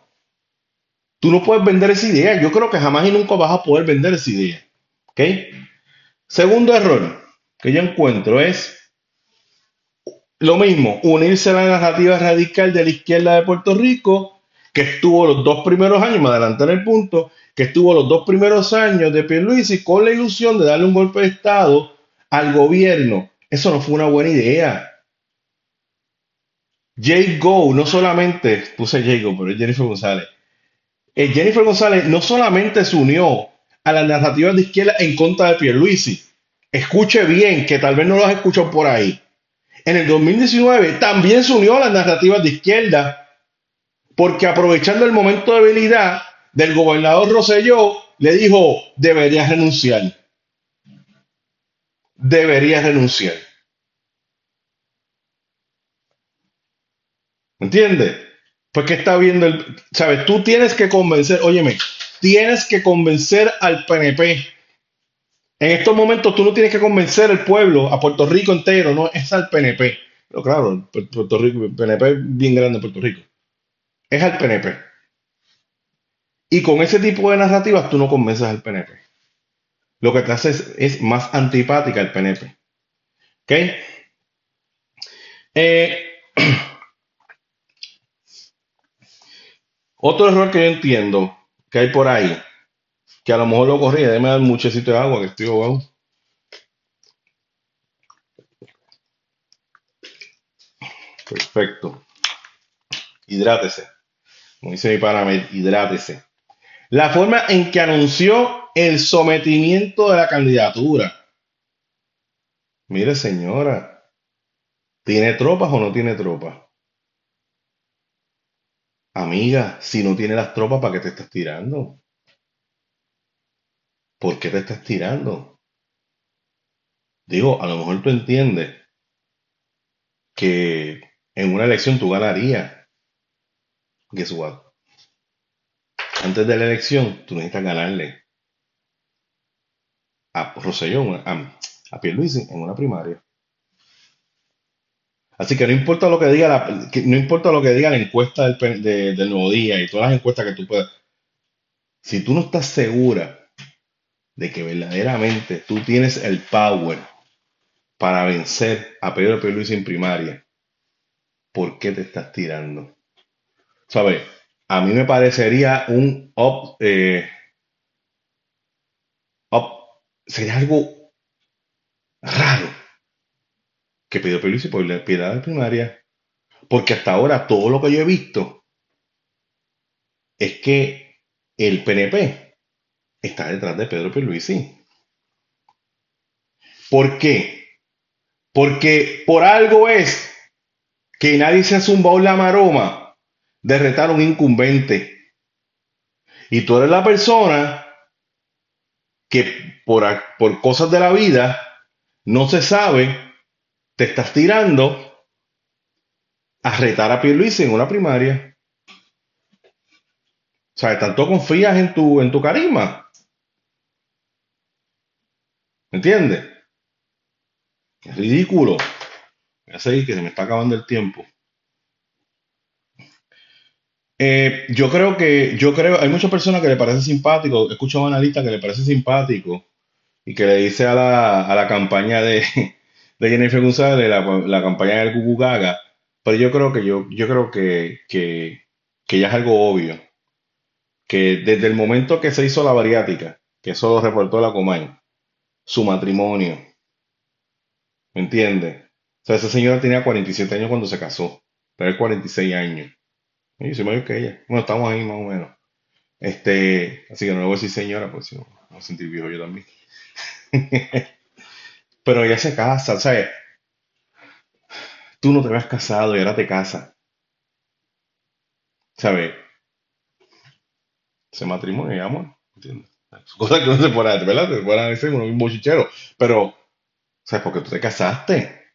Tú no puedes vender esa idea. Yo creo que jamás y nunca vas a poder vender esa idea. ¿Ok? Segundo error que yo encuentro es lo mismo, unirse a la narrativa radical de la izquierda de Puerto Rico, que estuvo los dos primeros años, me adelanté en el punto, que estuvo los dos primeros años de Pierluisi con la ilusión de darle un golpe de Estado al gobierno. Eso no fue una buena idea. Jay Go, no solamente, puse Jay Go, pero Jennifer González. Eh, Jennifer González no solamente se unió a las narrativas de izquierda en contra de Pierluisi. Escuche bien, que tal vez no lo has escuchado por ahí. En el 2019 también se unió a las narrativas de izquierda, porque aprovechando el momento de habilidad, del gobernador Roselló le dijo, debería renunciar. Debería renunciar. ¿Me entiendes? Pues que está viendo el, sabes, tú tienes que convencer, óyeme, tienes que convencer al PNP. En estos momentos tú no tienes que convencer al pueblo, a Puerto Rico entero, no es al PNP. Pero claro, Puerto Rico, PNP es bien grande en Puerto Rico. Es al PNP. Y con ese tipo de narrativas tú no convences al PNP. Lo que te hace es, más antipática al PNP. ¿Ok? Eh, otro error que yo entiendo que hay por ahí, que a lo mejor lo corría, déjame dar muchecito de agua que estoy ahogado. Perfecto. Hidrátese. Como dice mi pana, hidrátese la forma en que anunció el sometimiento de la candidatura. Mire, señora, ¿tiene tropas o no tiene tropas? Amiga, si no tiene las tropas, ¿para qué te estás tirando? ¿Por qué te estás tirando? Digo, a lo mejor tú entiendes que en una elección tú ganarías. Guess what? antes de la elección, tú necesitas ganarle a Rosellón, a, a Pierluisi en una primaria. Así que no importa lo que diga la, no importa lo que diga la encuesta del, del Nuevo Día y todas las encuestas que tú puedas. Si tú no estás segura de que verdaderamente tú tienes el power para vencer a Pedro Pierluisi en primaria, ¿por qué te estás tirando? ¿Sabes? a mí me parecería un up, eh, sería algo raro que pidió piedad primaria, porque hasta ahora todo lo que yo he visto es que el PNP está detrás de Pedro Pierluisi. ¿Por qué? Porque por algo es que nadie se ha zumbado la maroma de retar a un incumbente. Y tú eres la persona que por, por cosas de la vida no se sabe, te estás tirando a retar a Pierluisi en una primaria. O sea, tanto confías en tu, en tu carisma. ¿Me entiendes? Es ridículo. Voy a seguir que se me está acabando el tiempo. Eh, yo creo que, yo creo, hay muchas personas que le parece simpático, escucho a un analista que le parece simpático y que le dice a la, a la campaña de, de Jennifer González, la, la campaña del Gugu Gaga, pero yo creo que yo, yo creo que, que, que ya es algo obvio, que desde el momento que se hizo la bariátrica, que eso lo reportó la Comay, su matrimonio. ¿Me entiendes? O sea, esa señora tenía 47 años cuando se casó, pero 46 años. Y soy mayor que ella. Bueno, estamos ahí más o menos. Este, así que no le voy a decir señora, pues si no, me voy a sentir viejo yo también. pero ella se casa, ¿sabes? Tú no te habías casado y ahora te casas. ¿Sabes? Ese matrimonio y amor, ¿entiendes? Cosas que no se puede ¿verdad? Se puede decir un bochichero. Pero, ¿sabes? Porque tú te casaste.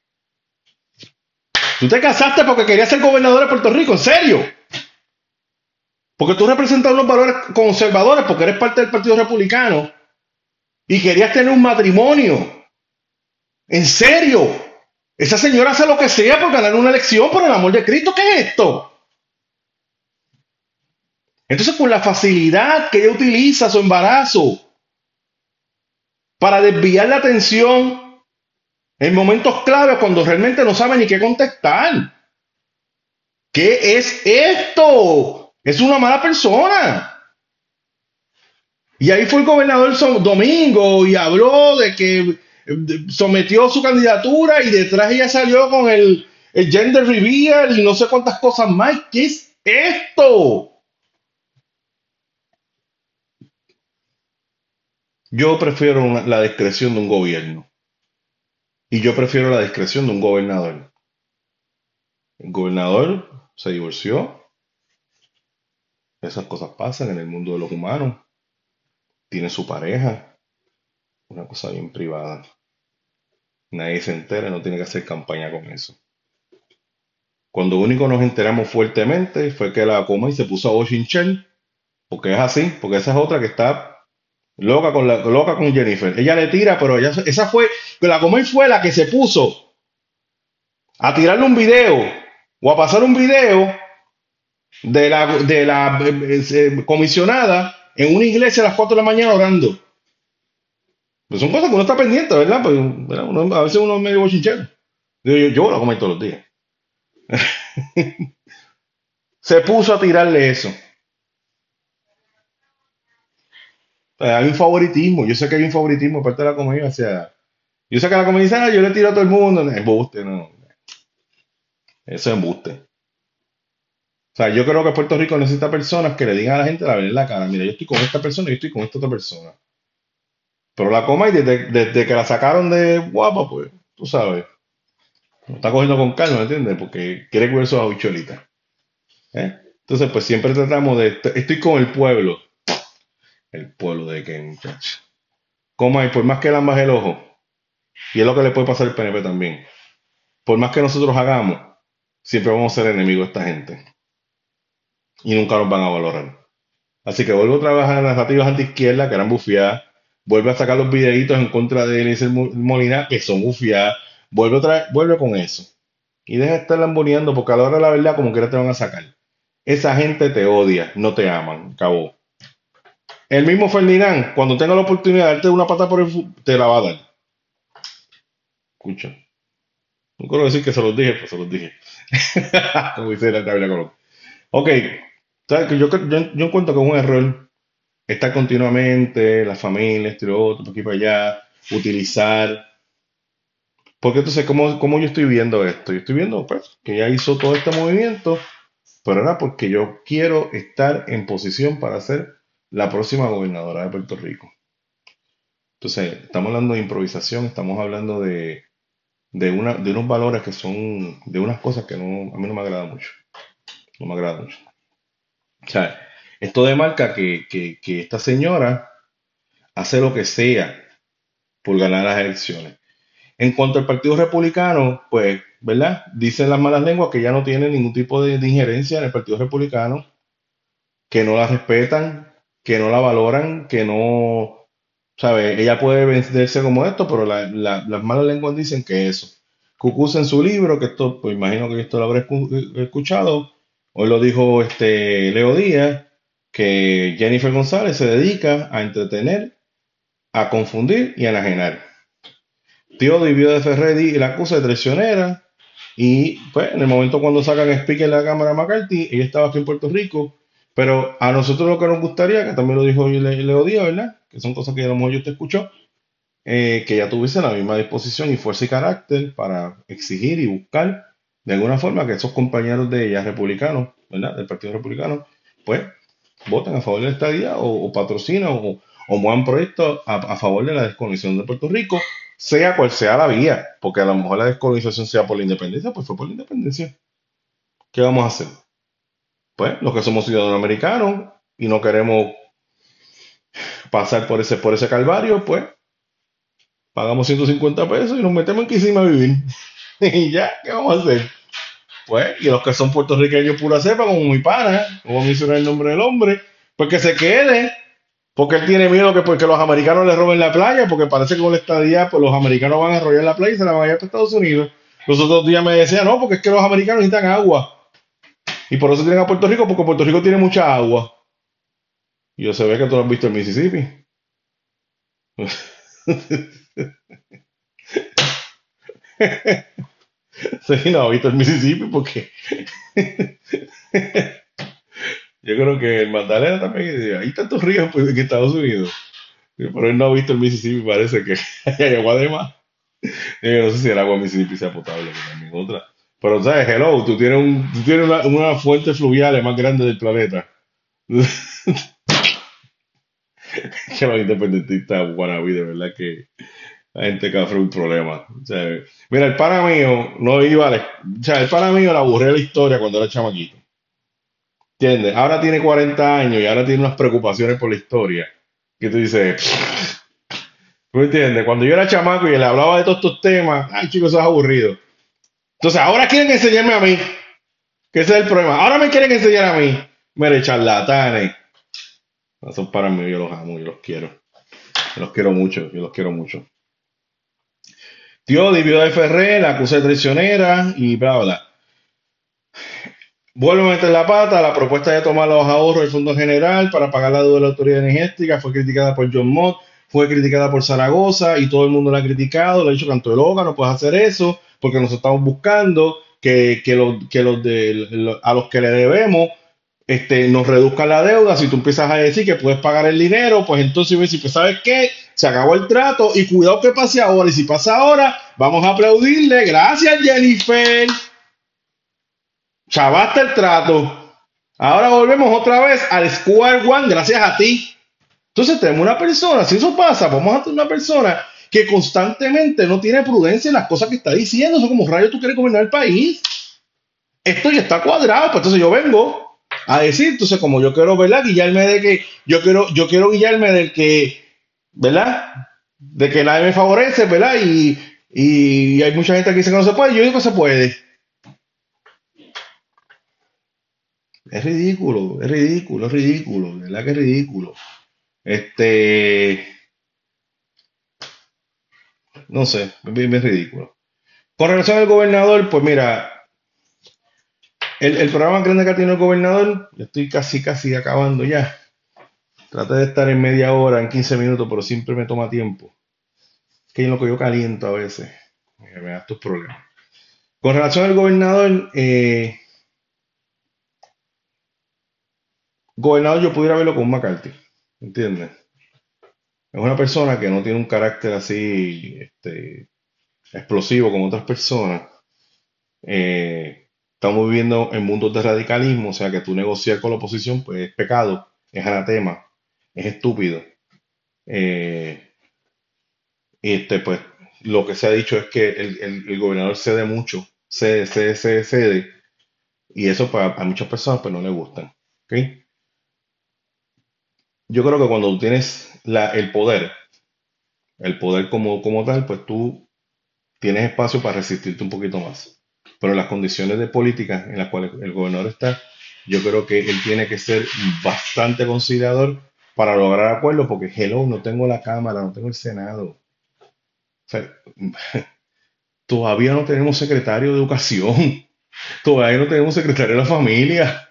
Tú te casaste porque querías ser gobernador de Puerto Rico, ¿en serio? Porque tú representas unos valores conservadores, porque eres parte del Partido Republicano y querías tener un matrimonio. ¿En serio? Esa señora hace lo que sea por ganar una elección, por el amor de Cristo. ¿Qué es esto? Entonces, con la facilidad que ella utiliza su embarazo para desviar la atención en momentos claves cuando realmente no sabe ni qué contestar. ¿Qué es esto? Es una mala persona. Y ahí fue el gobernador Domingo y habló de que sometió su candidatura y detrás ella salió con el, el gender reveal y no sé cuántas cosas más. ¿Qué es esto? Yo prefiero la discreción de un gobierno. Y yo prefiero la discreción de un gobernador. El gobernador se divorció. Esas cosas pasan en el mundo de los humanos. Tiene su pareja. Una cosa bien privada. Nadie se entera, no tiene que hacer campaña con eso. Cuando único nos enteramos fuertemente fue que la Comay se puso a Washington, porque es así, porque esa es otra que está Loca con, la, loca con Jennifer. Ella le tira, pero ella, esa fue, la Comay fue la que se puso a tirarle un video o a pasar un video de la, de la eh, eh, comisionada en una iglesia a las 4 de la mañana orando. Pues son cosas que uno está pendiente, ¿verdad? Pues, a veces uno es medio bochinchero. Yo, yo, la comí todos los días. se puso a tirarle eso. Eh, hay un favoritismo. Yo sé que hay un favoritismo parte de la comedia. O sea, yo sé que la comedia dice, ah, yo le tiro a todo el mundo. Embuste, no. Eso es embuste. O sea, yo creo que Puerto Rico necesita personas que le digan a la gente la verdad en la cara. Mira, yo estoy con esta persona y yo estoy con esta otra persona. Pero la coma, desde, desde que la sacaron de guapa, pues, tú sabes, lo está cogiendo con calma, ¿me entiendes? Porque quiere comer sus habichuelitas. ¿Eh? Entonces, pues siempre tratamos de. Estoy con el pueblo el pueblo de que muchachos. Hay, por más que él el ojo, y es lo que le puede pasar al PNP también, por más que nosotros hagamos, siempre vamos a ser enemigos de esta gente. Y nunca nos van a valorar. Así que vuelvo a trabajar en narrativas anti-izquierda, que eran bufiadas. Vuelve a sacar los videitos en contra de Eliezer Molina, que son bufiadas. Vuelve, otra, vuelve con eso. Y deja de estar lamboneando, porque a la hora de la verdad, como quiera te van a sacar. Esa gente te odia, no te aman. Acabó. El mismo Ferdinand, cuando tenga la oportunidad de darte una pata por el te la va a dar. Escucha. No quiero decir que se los dije, pues se los dije. Como dice la tabla Colón. Ok. Yo, yo, yo encuentro que es un error estar continuamente, la familia, este otro, aquí para allá, utilizar. Porque entonces, ¿cómo, ¿cómo yo estoy viendo esto? Yo estoy viendo pues, que ya hizo todo este movimiento, pero era porque yo quiero estar en posición para hacer la próxima gobernadora de Puerto Rico. Entonces, estamos hablando de improvisación, estamos hablando de, de, una, de unos valores que son, de unas cosas que no, a mí no me agrada mucho. No me agrada mucho. O sea, esto demarca que, que, que esta señora hace lo que sea por ganar las elecciones. En cuanto al Partido Republicano, pues, ¿verdad? Dicen las malas lenguas que ya no tiene ningún tipo de, de, injerencia en el Partido Republicano, que no la respetan, que no la valoran, que no, ¿sabe? Ella puede vencerse como esto, pero las malas lenguas dicen que eso. Cucuz en su libro, que esto, pues imagino que esto lo habré escuchado, hoy lo dijo este Leo Díaz, que Jennifer González se dedica a entretener, a confundir y a enajenar. Tío vivió de Ferretti y la acusa de traicionera. Y pues en el momento cuando sacan speaker en la Cámara McCarthy, ella estaba aquí en Puerto Rico Pero a nosotros lo que nos gustaría, que también lo dijo Leo Díaz, ¿verdad? Que son cosas que a lo mejor yo te escuchó, eh, que ya tuviese la misma disposición y fuerza y carácter para exigir y buscar de alguna forma que esos compañeros de ella republicanos, ¿verdad? Del Partido Republicano, pues voten a favor de la estadía o, o patrocinan o, o muevan proyectos a, favor de la descolonización de Puerto Rico, sea cual sea la vía, porque a lo mejor la descolonización sea por la independencia, pues fue por la independencia. ¿Qué vamos a hacer? Pues los que somos ciudadanos americanos y no queremos pasar por ese, por ese calvario, pues pagamos 150 pesos y nos metemos en Kissimmee a vivir. y ya, ¿qué vamos a hacer? Pues, y los que son puertorriqueños pura cepa, como mi pana, como mencionar el nombre del hombre, pues que se quede, porque él tiene miedo que porque los americanos le roben la playa, porque parece que con la estadía, pues los americanos van a arrollar la playa y se la van a llevar a Estados Unidos. Los otros días me decían, no, porque es que los americanos necesitan agua. Y por eso tienen a Puerto Rico, porque Puerto Rico tiene mucha agua. Y yo se ve que tú lo has visto en Mississippi. No, visto el Mississippi porque yo creo que el Magdalena también, hay tantos ríos pues, en Estados Unidos, pero él no ha visto el Mississippi, parece que hay agua de más. Yo no sé si el agua Mississippi sea potable, que también otra. Pero, ¿sabes? Hello, tú tienes, un, tú tienes una, una fuente fluvial más grande del planeta. que los independentistas wannabe, de verdad que la gente que un problema. Mira, el pana mío no iba a O sea, el pana mío le aburrió la historia cuando era chamaquito. ¿Entiendes? Ahora tiene 40 años y ahora tiene unas preocupaciones por la historia. Que tú dices. ¿Tú entiendes? Cuando yo era chamaco y le hablaba de todos estos temas, ay chicos, eso es aburrido. Entonces ahora quieren enseñarme a mí. Que ese es el problema. Ahora me quieren enseñar a mí. Mire, charlatanes. Son para mí, yo los amo, yo los quiero. Yo los quiero mucho, yo los quiero mucho. Tío dividió de Ferrer, la acusa de traicionera y bla, bla. Vuelve a meter la pata. La propuesta de tomar los ahorros del Fondo General para pagar la deuda de la Autoridad Energética fue criticada por John Mott, fue criticada por Zaragoza y todo el mundo la ha criticado. Le ha dicho, canto de loca, no puedes hacer eso porque nos estamos buscando que, que, los, que los de, a los que le debemos este, nos reduzcan la deuda. Si tú empiezas a decir que puedes pagar el dinero, pues entonces, pues, ¿sabes qué? Se acabó el trato y cuidado que pase ahora. Y si pasa ahora, vamos a aplaudirle. Gracias, Jennifer. Chavaste el trato. Ahora volvemos otra vez al Square One, gracias a ti. Entonces tenemos una persona, si eso pasa, vamos a tener una persona que constantemente no tiene prudencia en las cosas que está diciendo. Eso como rayo tú quieres gobernar el país. Esto ya está cuadrado, pues entonces yo vengo a decir, entonces como yo quiero, ¿verdad? Guillarme de que, yo quiero, yo quiero guiarme del que ¿verdad? De que nadie me favorece, ¿verdad? Y, y hay mucha gente que dice que no se puede, yo digo que se puede. Es ridículo, es ridículo, es ridículo, ¿verdad que es ridículo? Este. No sé, es ridículo. Con relación al gobernador, pues mira, el, el programa grande que tiene el gobernador, estoy casi, casi acabando ya. Trate de estar en media hora, en 15 minutos, pero siempre me toma tiempo. Que es lo que yo caliento a veces. Me da estos problemas. Con relación al gobernador, eh, gobernador yo pudiera verlo con McCarthy, ¿entiendes? Es una persona que no tiene un carácter así este, explosivo como otras personas. Eh, estamos viviendo en mundos de radicalismo, o sea que tú negociar con la oposición pues es pecado, es anatema es estúpido. Eh, este, pues, lo que se ha dicho es que el, gobernador cede mucho, cede, cede, cede, cede, y eso para, a muchas personas pues no le gustan. Yo creo que cuando tú tienes la, el poder, el poder como, como tal, pues tú tienes espacio para resistirte un poquito más. Pero las condiciones de política en las cuales el gobernador está, yo creo que él tiene que ser bastante considerador para lograr acuerdos, porque hello, no tengo la Cámara, no tengo el Senado. todavía no tenemos secretario de educación, todavía no tenemos secretario de la familia.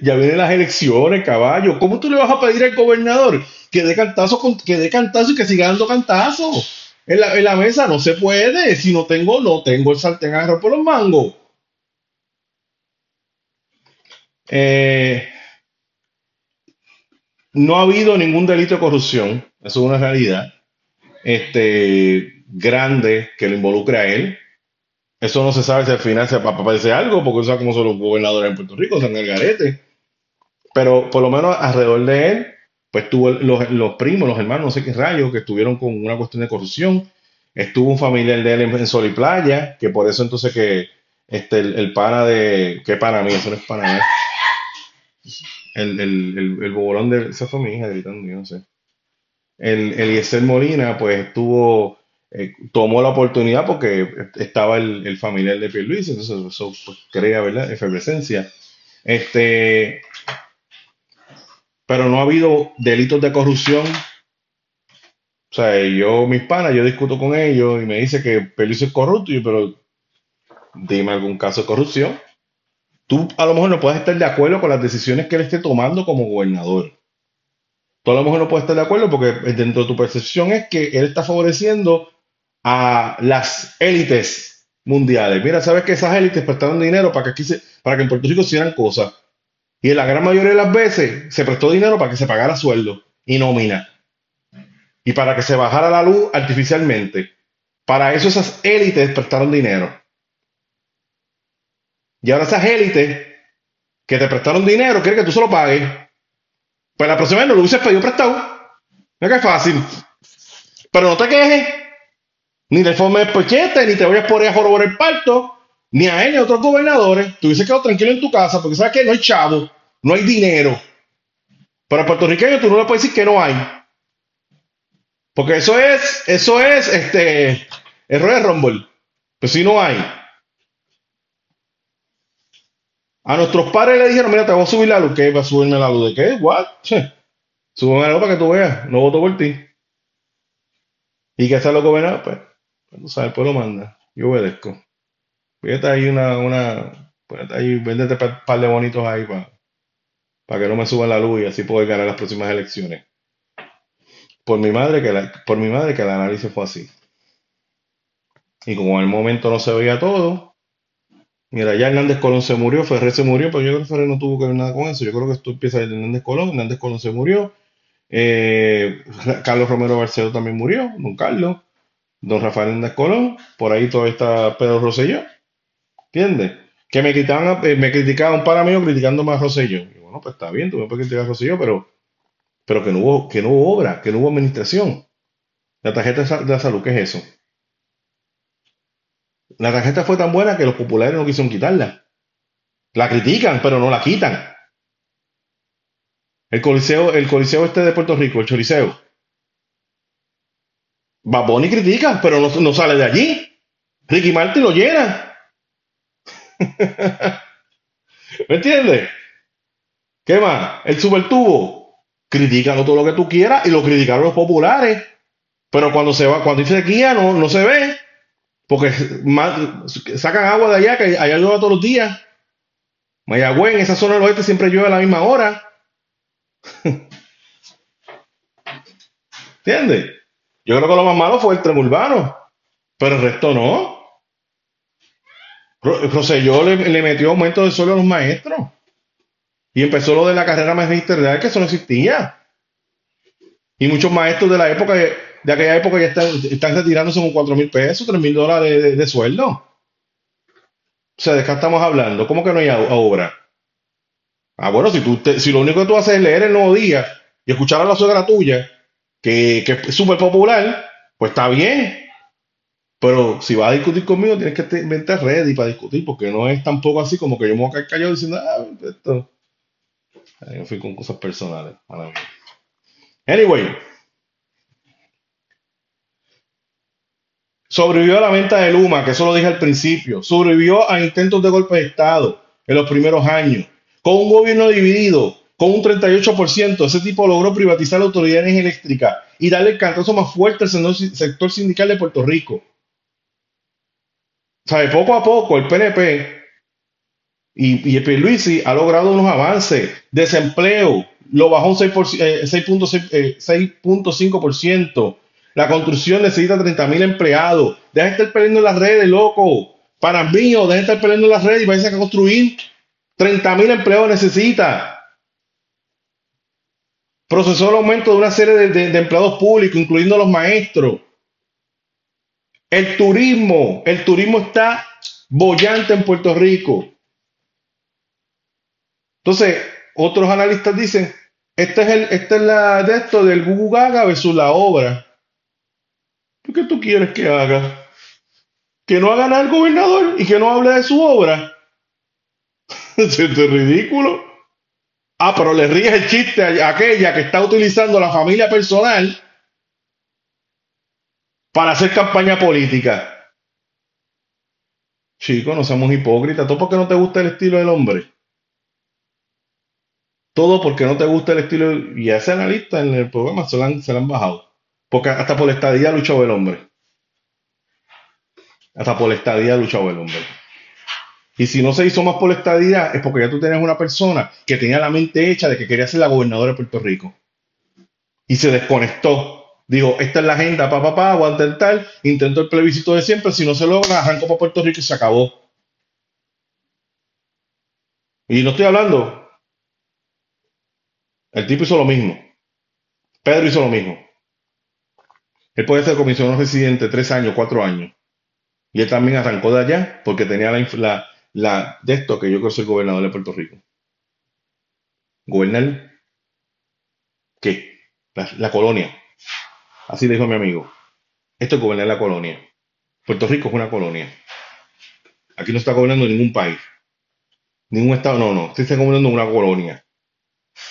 Ya vienen las elecciones, caballo. ¿Cómo tú le vas a pedir al gobernador que dé cantazo, que dé cantazo y que siga dando cantazo? En la, en la mesa no se puede. Si no tengo, no tengo el sartén agarrado por los mangos. Eh, no ha habido ningún delito de corrupción, eso es una realidad, este, grande que lo involucre a él. Eso no se sabe si al final se aparece algo, porque eso es como son los gobernadores en Puerto Rico, San garete. Pero por lo menos alrededor de él, pues tuvo los, primos, los hermanos, no sé qué rayos, que estuvieron con una cuestión de corrupción. Estuvo un familiar de él en, Sol y Playa, que por eso entonces que este, el, pana de. ¿Qué pana mí? Eso no es pana El, el, el, el bobolón de. Esa fue mi hija gritando, yo no sé. El Eliezer Molina, pues estuvo. Eh, tomó la oportunidad porque estaba el, el familiar de Pierluisi, entonces eso pues, crea, ¿verdad? Efervescencia. Este. Pero no ha habido delitos de corrupción o sea, yo, mis panas, yo discuto con ellos y me dice que Pelizo es corrupto, y pero dime algún caso de corrupción. Tú a lo mejor no puedes estar de acuerdo con las decisiones que él esté tomando como gobernador. Tú a lo mejor no puedes estar de acuerdo porque dentro de tu percepción es que él está favoreciendo a las élites mundiales. Mira, sabes que esas élites prestaron dinero para que aquí se, para que en Puerto Rico hicieran cosas. Y en la gran mayoría de las veces se prestó dinero para que se pagara sueldo y nómina y para que se bajara la luz artificialmente. Para eso esas élites prestaron dinero. Y ahora esas élites que te prestaron dinero quieren que tú se lo pagues. Pues la próxima vez no lo hubieses pedido prestado. Mira que fácil. Pero no te quejes. Ni de forma de pochete, ni te vayas por ahí a por el parto, ni a él ni a otros gobernadores. Tú hubieses quedado tranquilo en tu casa porque sabes que no hay chavo, no hay dinero. Pero a puertorriqueño tú no le puedes decir que no hay. Porque eso es, eso es, este, error de Rumble. Pues si no hay. A nuestros padres le dijeron, mira, te voy a subir la luz. ¿Qué? ¿Va a subirme la luz de qué? ¿What? Súbeme la luz para que tú veas. No voto por ti. ¿Y qué hace lo gobernador? Pues, pues, tú sabes, el pueblo manda. Yo obedezco. Fíjate ahí una, una, pues ahí, véndete un par de bonitos ahí para, para que no me suban la luz y así poder ganar las próximas elecciones. Por mi madre que por mi madre que el análisis fue así. Y como en el momento no se veía todo, mira, ya Hernández Colón se murió, Ferrer se murió, pero yo creo que Ferrer no tuvo que ver nada con eso. Yo creo que esto empieza desde Hernández Colón, Hernández Colón se murió, eh, Carlos Romero Barceló también murió, don Carlos, don Rafael Hernández Colón, por ahí todavía está Pedro Rosselló, ¿entiendes? Que me criticaban, eh, me criticaban un para mí criticándome a Rosselló. Y bueno, pues está bien, tú me puedes criticar a Rosselló, pero pero que no hubo, que no hubo obra, que no hubo administración. La tarjeta de la salud, ¿qué es eso? La tarjeta fue tan buena que los populares no quisieron quitarla. La critican, pero no la quitan. El coliseo, el coliseo este de Puerto Rico, el Choliseo. Baboni critica, pero no, sale de allí. Ricky Martin lo llena. ¿Me entiendes? ¿Qué más? El supertubo critícalo todo lo que tú quieras y lo criticaron los populares. Pero cuando se va, cuando dice sequía no, no se ve. Porque sacan agua de allá, que allá llueve todos los días. Mayagüez, en esa zona del oeste siempre llueve a la misma hora. ¿Entiendes? Yo creo que lo más malo fue el tren urbano. Pero el resto no. Roselló le, le metió aumento de sueldo a los maestros. Y empezó lo de la carrera magisterial, que eso no existía. Y muchos maestros de la época, de, aquella época ya están, están retirándose con 4 mil pesos, 3 mil dólares de, sueldo. O sea, ¿de qué estamos hablando? ¿Cómo que no hay obra? Ah, bueno, si, tú si lo único que tú haces es leer el nuevo día y escuchar a la suegra tuya, que, que es súper popular, pues está bien. Pero si vas a discutir conmigo, tienes que verte ready para discutir, porque no es tampoco así como que yo me voy a caer callado diciendo, ah, esto, Ahí fui con cosas personales. Anyway. Sobrevivió a la venta de Luma, que eso lo dije al principio. Sobrevivió a intentos de golpe de Estado en los primeros años. Con un gobierno dividido, con un 38%, ese tipo logró privatizar la autoridad de eléctrica y darle el cantazo más fuerte al sector sindical de Puerto Rico. ¿Sabe? Poco a poco el PNP y, y Pierluisi ha logrado unos avances. Desempleo lo bajó un 6.5%. Eh, La construcción necesita 30 mil empleados. Deja de estar perdiendo las redes, loco. Para mí, deja de estar perdiendo las redes y vais a construir. 30 mil empleados necesita. procesó el aumento de una serie de, empleados públicos, incluyendo los maestros. El turismo, el turismo está bollante en Puerto Rico. Entonces, otros analistas dicen, este es el, esta es la de esto del Gugu Gaga versus la obra. ¿Qué tú quieres que haga? Que no haga nada el gobernador y que no hable de su obra. es ridículo. Ah, pero le ríes el chiste a aquella que está utilizando la familia personal para hacer campaña política. Chicos, no seamos hipócritas. Todo porque no te gusta el estilo del hombre. Todo porque no te gusta el estilo. Y a ese analista en el programa se lo han, han bajado. Porque hasta por la estadía luchó el hombre. Hasta por la estadía luchó el hombre. Y si no se hizo más por la estadía, es porque ya tú tenías una persona que tenía la mente hecha de que quería ser la gobernadora de Puerto Rico. Y se desconectó. Dijo, esta es la agenda, papá, papá, voy a intentar, intento el plebiscito de siempre, si no se logra, arranco para Puerto Rico y se acabó. Y no estoy hablando. El tipo hizo lo mismo. Pedro hizo lo mismo. Él puede ser comisionado residente tres años, cuatro años. Y él también arrancó de allá porque tenía la, la, de esto que yo creo ser gobernador de Puerto Rico. Gobernar, ¿qué? la colonia. Así le dijo mi amigo. Esto es gobernar la colonia. Puerto Rico es una colonia. Aquí no está gobernando ningún país. Ningún estado, no, no. Está gobernando una colonia.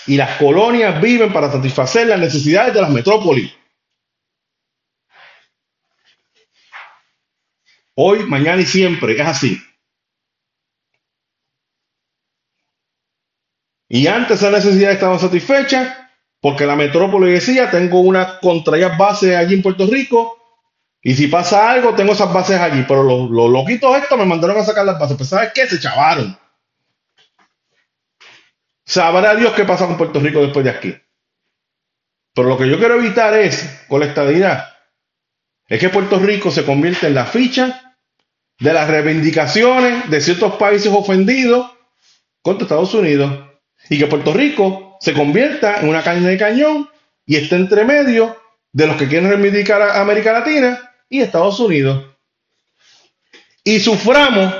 Y las colonias viven para satisfacer las necesidades de las metrópolis. Hoy, mañana y siempre. Es así. Y antes esas necesidades estaban satisfechas porque la metrópoli decía, tengo una contra bases allí en Puerto Rico, y si pasa algo, tengo esas bases allí. Pero los, loquitos estos me mandaron a sacar las bases. Pues ¿sabes qué? Se chavaron. Sabrá Dios qué pasa con Puerto Rico después de aquí. Pero lo que yo quiero evitar es, con la estadidad, es que Puerto Rico se convierta en la ficha de las reivindicaciones de ciertos países ofendidos contra Estados Unidos. Y que Puerto Rico se convierta en una caña de cañón y esté entre medio de los que quieren reivindicar a América Latina y Estados Unidos. Y suframos,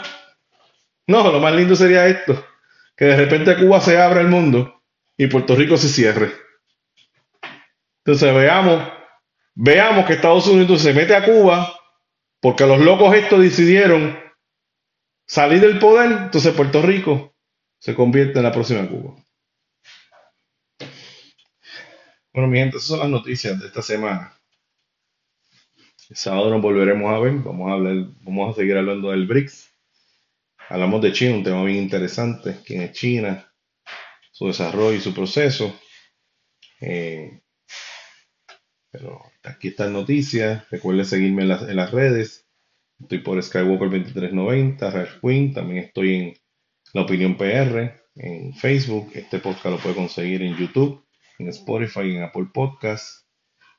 no, lo más lindo sería esto, que de repente Cuba se abra el mundo y Puerto Rico se cierre. Entonces veamos, veamos que Estados Unidos se mete a Cuba porque los locos estos decidieron salir del poder, entonces Puerto Rico se convierte en la próxima Cuba. Bueno, mi gente, esas son las noticias de esta semana. El sábado nos volveremos a ver. Vamos a hablar, vamos a seguir hablando del BRICS. Hablamos de China, un tema bien interesante. ¿Quién es China? Su desarrollo y su proceso. Eh, pero aquí están noticias. Recuerden seguirme en las, redes. Estoy por Skywalker2390, Ralph Queen. También estoy en La Opinión PR en Facebook. Este podcast lo puede conseguir en YouTube en Spotify, en Apple Podcasts.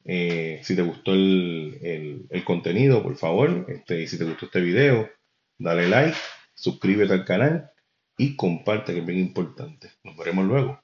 Eh, si te gustó el, contenido, por favor, este, y si te gustó este video, dale like, suscríbete al canal y comparte, que es bien importante. Nos veremos luego.